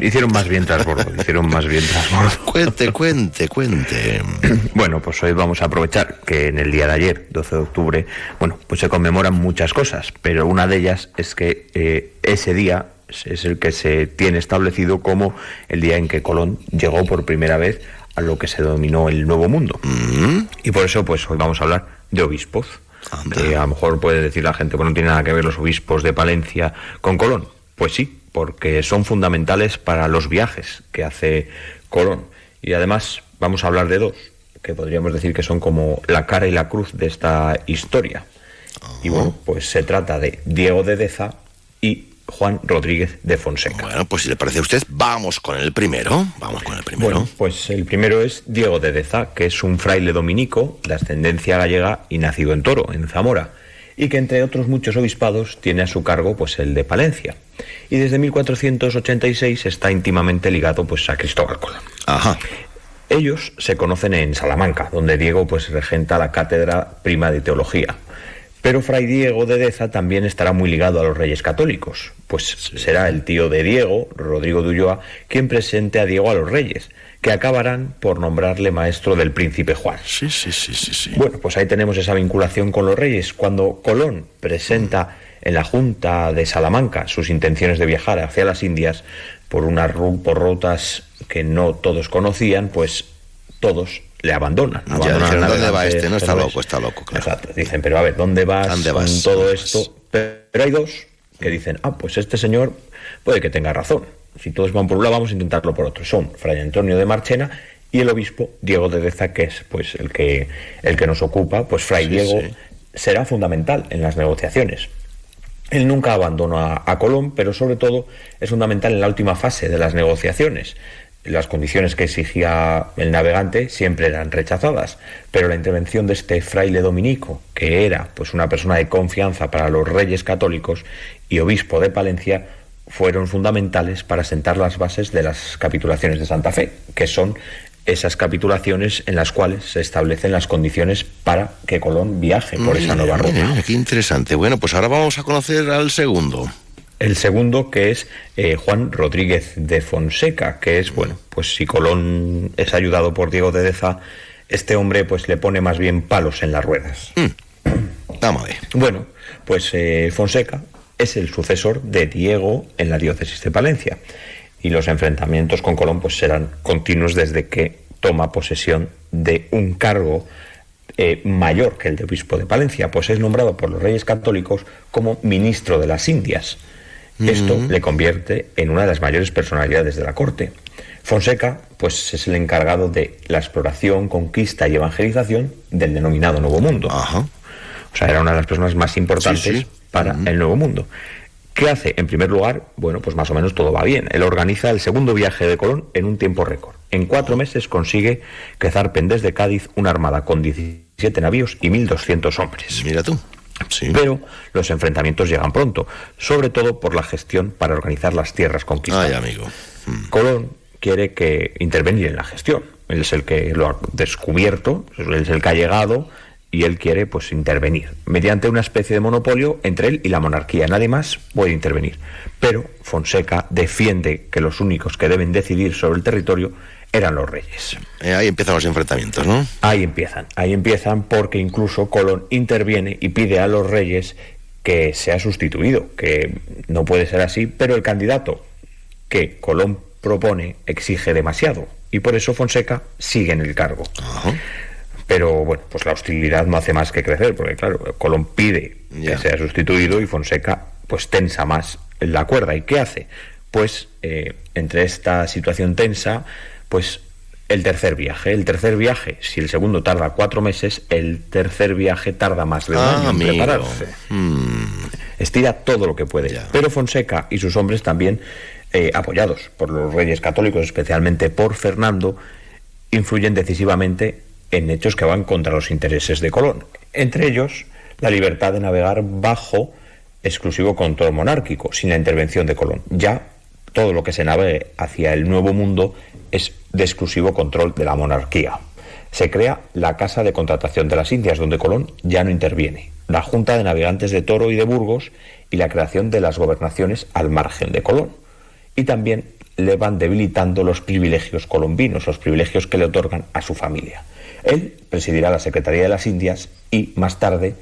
Hicieron más bien trasbordo, hicieron más bien trasbordo. Cuente, cuente, cuente. Bueno, pues hoy vamos a aprovechar que en el día de ayer, 12 de octubre, bueno, pues se conmemoran muchas cosas, pero una de ellas es que eh, ese día es el que se tiene establecido como el día en que Colón llegó por primera vez a lo que se denominó el Nuevo Mundo. Y por eso, pues hoy vamos a hablar de obispos. Que a lo mejor puede decir la gente, bueno, no tiene nada que ver los obispos de Palencia con Colón. Pues sí, porque son fundamentales para los viajes que hace Colón. Y además vamos a hablar de dos, que podríamos decir que son como la cara y la cruz de esta historia. Y bueno, pues se trata de Diego de Deza y Juan Rodríguez de Fonseca. Bueno, pues si le parece a usted, vamos con el primero. Vamos con el primero. Bueno, pues el primero es Diego de Deza, que es un fraile dominico de ascendencia gallega y nacido en Toro, en Zamora, y que entre otros muchos obispados tiene a su cargo pues el de Palencia. Y desde 1486 está íntimamente ligado pues a Cristóbal Colón. Ajá. Ellos se conocen en Salamanca, donde Diego pues regenta la cátedra prima de teología. Pero Fray Diego de Deza también estará muy ligado a los reyes católicos, pues será el tío de Diego, Rodrigo de Ulloa, quien presente a Diego a los reyes, que acabarán por nombrarle maestro del príncipe Juan. Sí, sí, sí, sí, sí. Bueno, pues ahí tenemos esa vinculación con los reyes. Cuando Colón presenta en la Junta de Salamanca sus intenciones de viajar hacia las Indias por unas por rutas que no todos conocían, pues todos le abandonan. Abandonan dijeron, ¿dónde va este? No está loco, está loco, claro. Exacto. Dicen, pero a ver, ¿dónde vas, ¿Dónde vas? con todo ¿Dónde esto? Pero hay dos que dicen, ah, pues este señor puede que tenga razón. Si todos van por un lado, vamos a intentarlo por otro. Son Fray Antonio de Marchena y el obispo Diego de Deza, que es pues el que, el que nos ocupa, pues Fray Sí, Diego sí. será fundamental en las negociaciones. Él nunca abandonó a, a Colón, pero sobre todo es fundamental en la última fase de las negociaciones. Las condiciones que exigía el navegante siempre eran rechazadas, pero la intervención de este fraile dominico, que era pues una persona de confianza para los reyes católicos y obispo de Palencia, fueron fundamentales para sentar las bases de las capitulaciones de Santa Fe, que son esas capitulaciones en las cuales se establecen las condiciones para que Colón viaje por esa nueva ruta. mira, qué interesante. Bueno, pues ahora vamos a conocer al segundo. El segundo, que es eh, Juan Rodríguez de Fonseca, que es, bueno, pues si Colón es ayudado por Diego de Deza, este hombre pues le pone más bien palos en las ruedas. Vamos a ver. Bueno, pues eh, Fonseca es el sucesor de Diego en la diócesis de Palencia. Y los enfrentamientos con Colón pues serán continuos desde que toma posesión de un cargo eh, mayor que el de obispo de Palencia, pues es nombrado por los reyes católicos como ministro de las Indias. Esto le convierte en una de las mayores personalidades de la corte. Fonseca, pues es el encargado de la exploración, conquista y evangelización del denominado Nuevo Mundo. O sea, era una de las personas más importantes Sí, sí. para el Nuevo Mundo. ¿Qué hace? En primer lugar, bueno, pues más o menos todo va bien. Él organiza el segundo viaje de Colón en un tiempo récord. En cuatro meses consigue que zarpen desde Cádiz una armada con 17 navíos y 1.200 hombres. Mira tú. Pero los enfrentamientos llegan pronto, sobre todo por la gestión para organizar las tierras conquistadas. Ay, amigo. Colón quiere que intervenir en la gestión. Él es el que lo ha descubierto, él es el que ha llegado y él quiere pues intervenir mediante una especie de monopolio entre él y la monarquía. Nadie más puede intervenir. Pero Fonseca defiende que los únicos que deben decidir sobre el territorio eran los reyes. Eh, ahí empiezan los enfrentamientos, ¿no? Ahí empiezan, ahí empiezan porque incluso Colón interviene y pide a los reyes que sea sustituido, que no puede ser así, pero el candidato que Colón propone exige demasiado y por eso Fonseca sigue en el cargo. Pero bueno, pues la hostilidad no hace más que crecer, porque claro, Colón pide que sea sustituido y Fonseca pues tensa más la cuerda. ¿Y qué hace? Pues eh, entre esta situación tensa, pues el tercer viaje. El tercer viaje, si el segundo tarda cuatro meses, el tercer viaje tarda más de un Ah, año en prepararse. Mm. Estira todo lo que puede. Pero Fonseca y sus hombres también, eh, apoyados por los reyes católicos, especialmente por Fernando, influyen decisivamente en hechos que van contra los intereses de Colón. Entre ellos, la libertad de navegar bajo exclusivo control monárquico, sin la intervención de Colón. Ya todo lo que se navegue hacia el nuevo mundo es de exclusivo control de la monarquía. Se crea la Casa de Contratación de las Indias, donde Colón ya no interviene, la Junta de Navegantes de Toro y de Burgos y la creación de las gobernaciones al margen de Colón. Y también le van debilitando los privilegios colombinos, los privilegios que le otorgan a su familia. Él presidirá la Secretaría de las Indias y más tarde,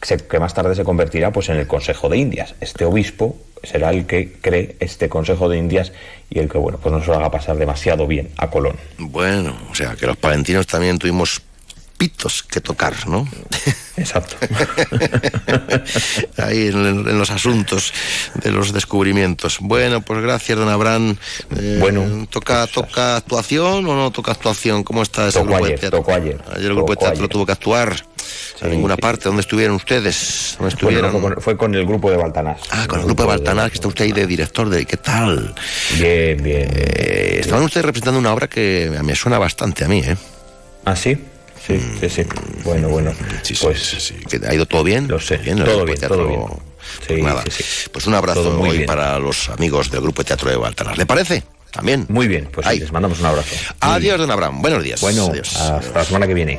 que más tarde se convertirá pues en el Consejo de Indias. Este obispo será el que cree este Consejo de Indias y el que bueno, pues no se lo haga pasar demasiado bien a Colón. Bueno, o sea que los palentinos también tuvimos pitos que tocar, ¿no? Exacto. Ahí en, en los asuntos de los descubrimientos. Bueno, pues gracias, don Abraham. Eh, Bueno, ¿toca, ¿Toca actuación o no toca actuación? ¿Cómo está ese grupo ayer, de teatro? tocó ayer. Ayer el grupo de teatro ayer. tuvo que actuar. A ninguna parte. ¿Dónde estuvieron ustedes? ¿Dónde Bueno, estuvieron? no, fue, con, fue con el grupo de Baltanás. Ah, con el grupo de Baltanás, que está usted ahí de director de... ¿Qué tal? Bien, bien. Eh, estaban ustedes representando una obra que me suena bastante a mí, ¿eh? ¿Ah, sí? Sí, sí, sí. Bueno, bueno. pues ¿Que ¿Ha ido todo bien? Lo sé. el todo bien, teatro? todo bien. Pues Sí, nada. sí, sí. Pues un abrazo muy hoy bien. para los amigos del grupo de teatro de Baltanás. ¿Le parece? También. Muy bien, pues sí, les mandamos un abrazo. Adiós, don Abraham. Buenos días. Bueno, Adiós. hasta la semana que viene.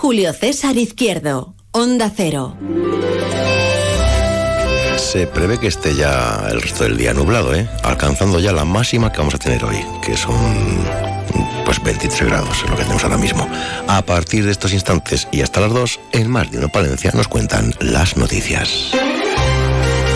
Julio César Izquierdo. Onda Cero. Se prevé que esté ya el resto del día nublado, ¿eh? Alcanzando ya la máxima que vamos a tener hoy, que son pues 23 grados, es lo que tenemos ahora mismo. A partir de estos instantes y hasta las 2, en Más de Uno Palencia nos cuentan las noticias.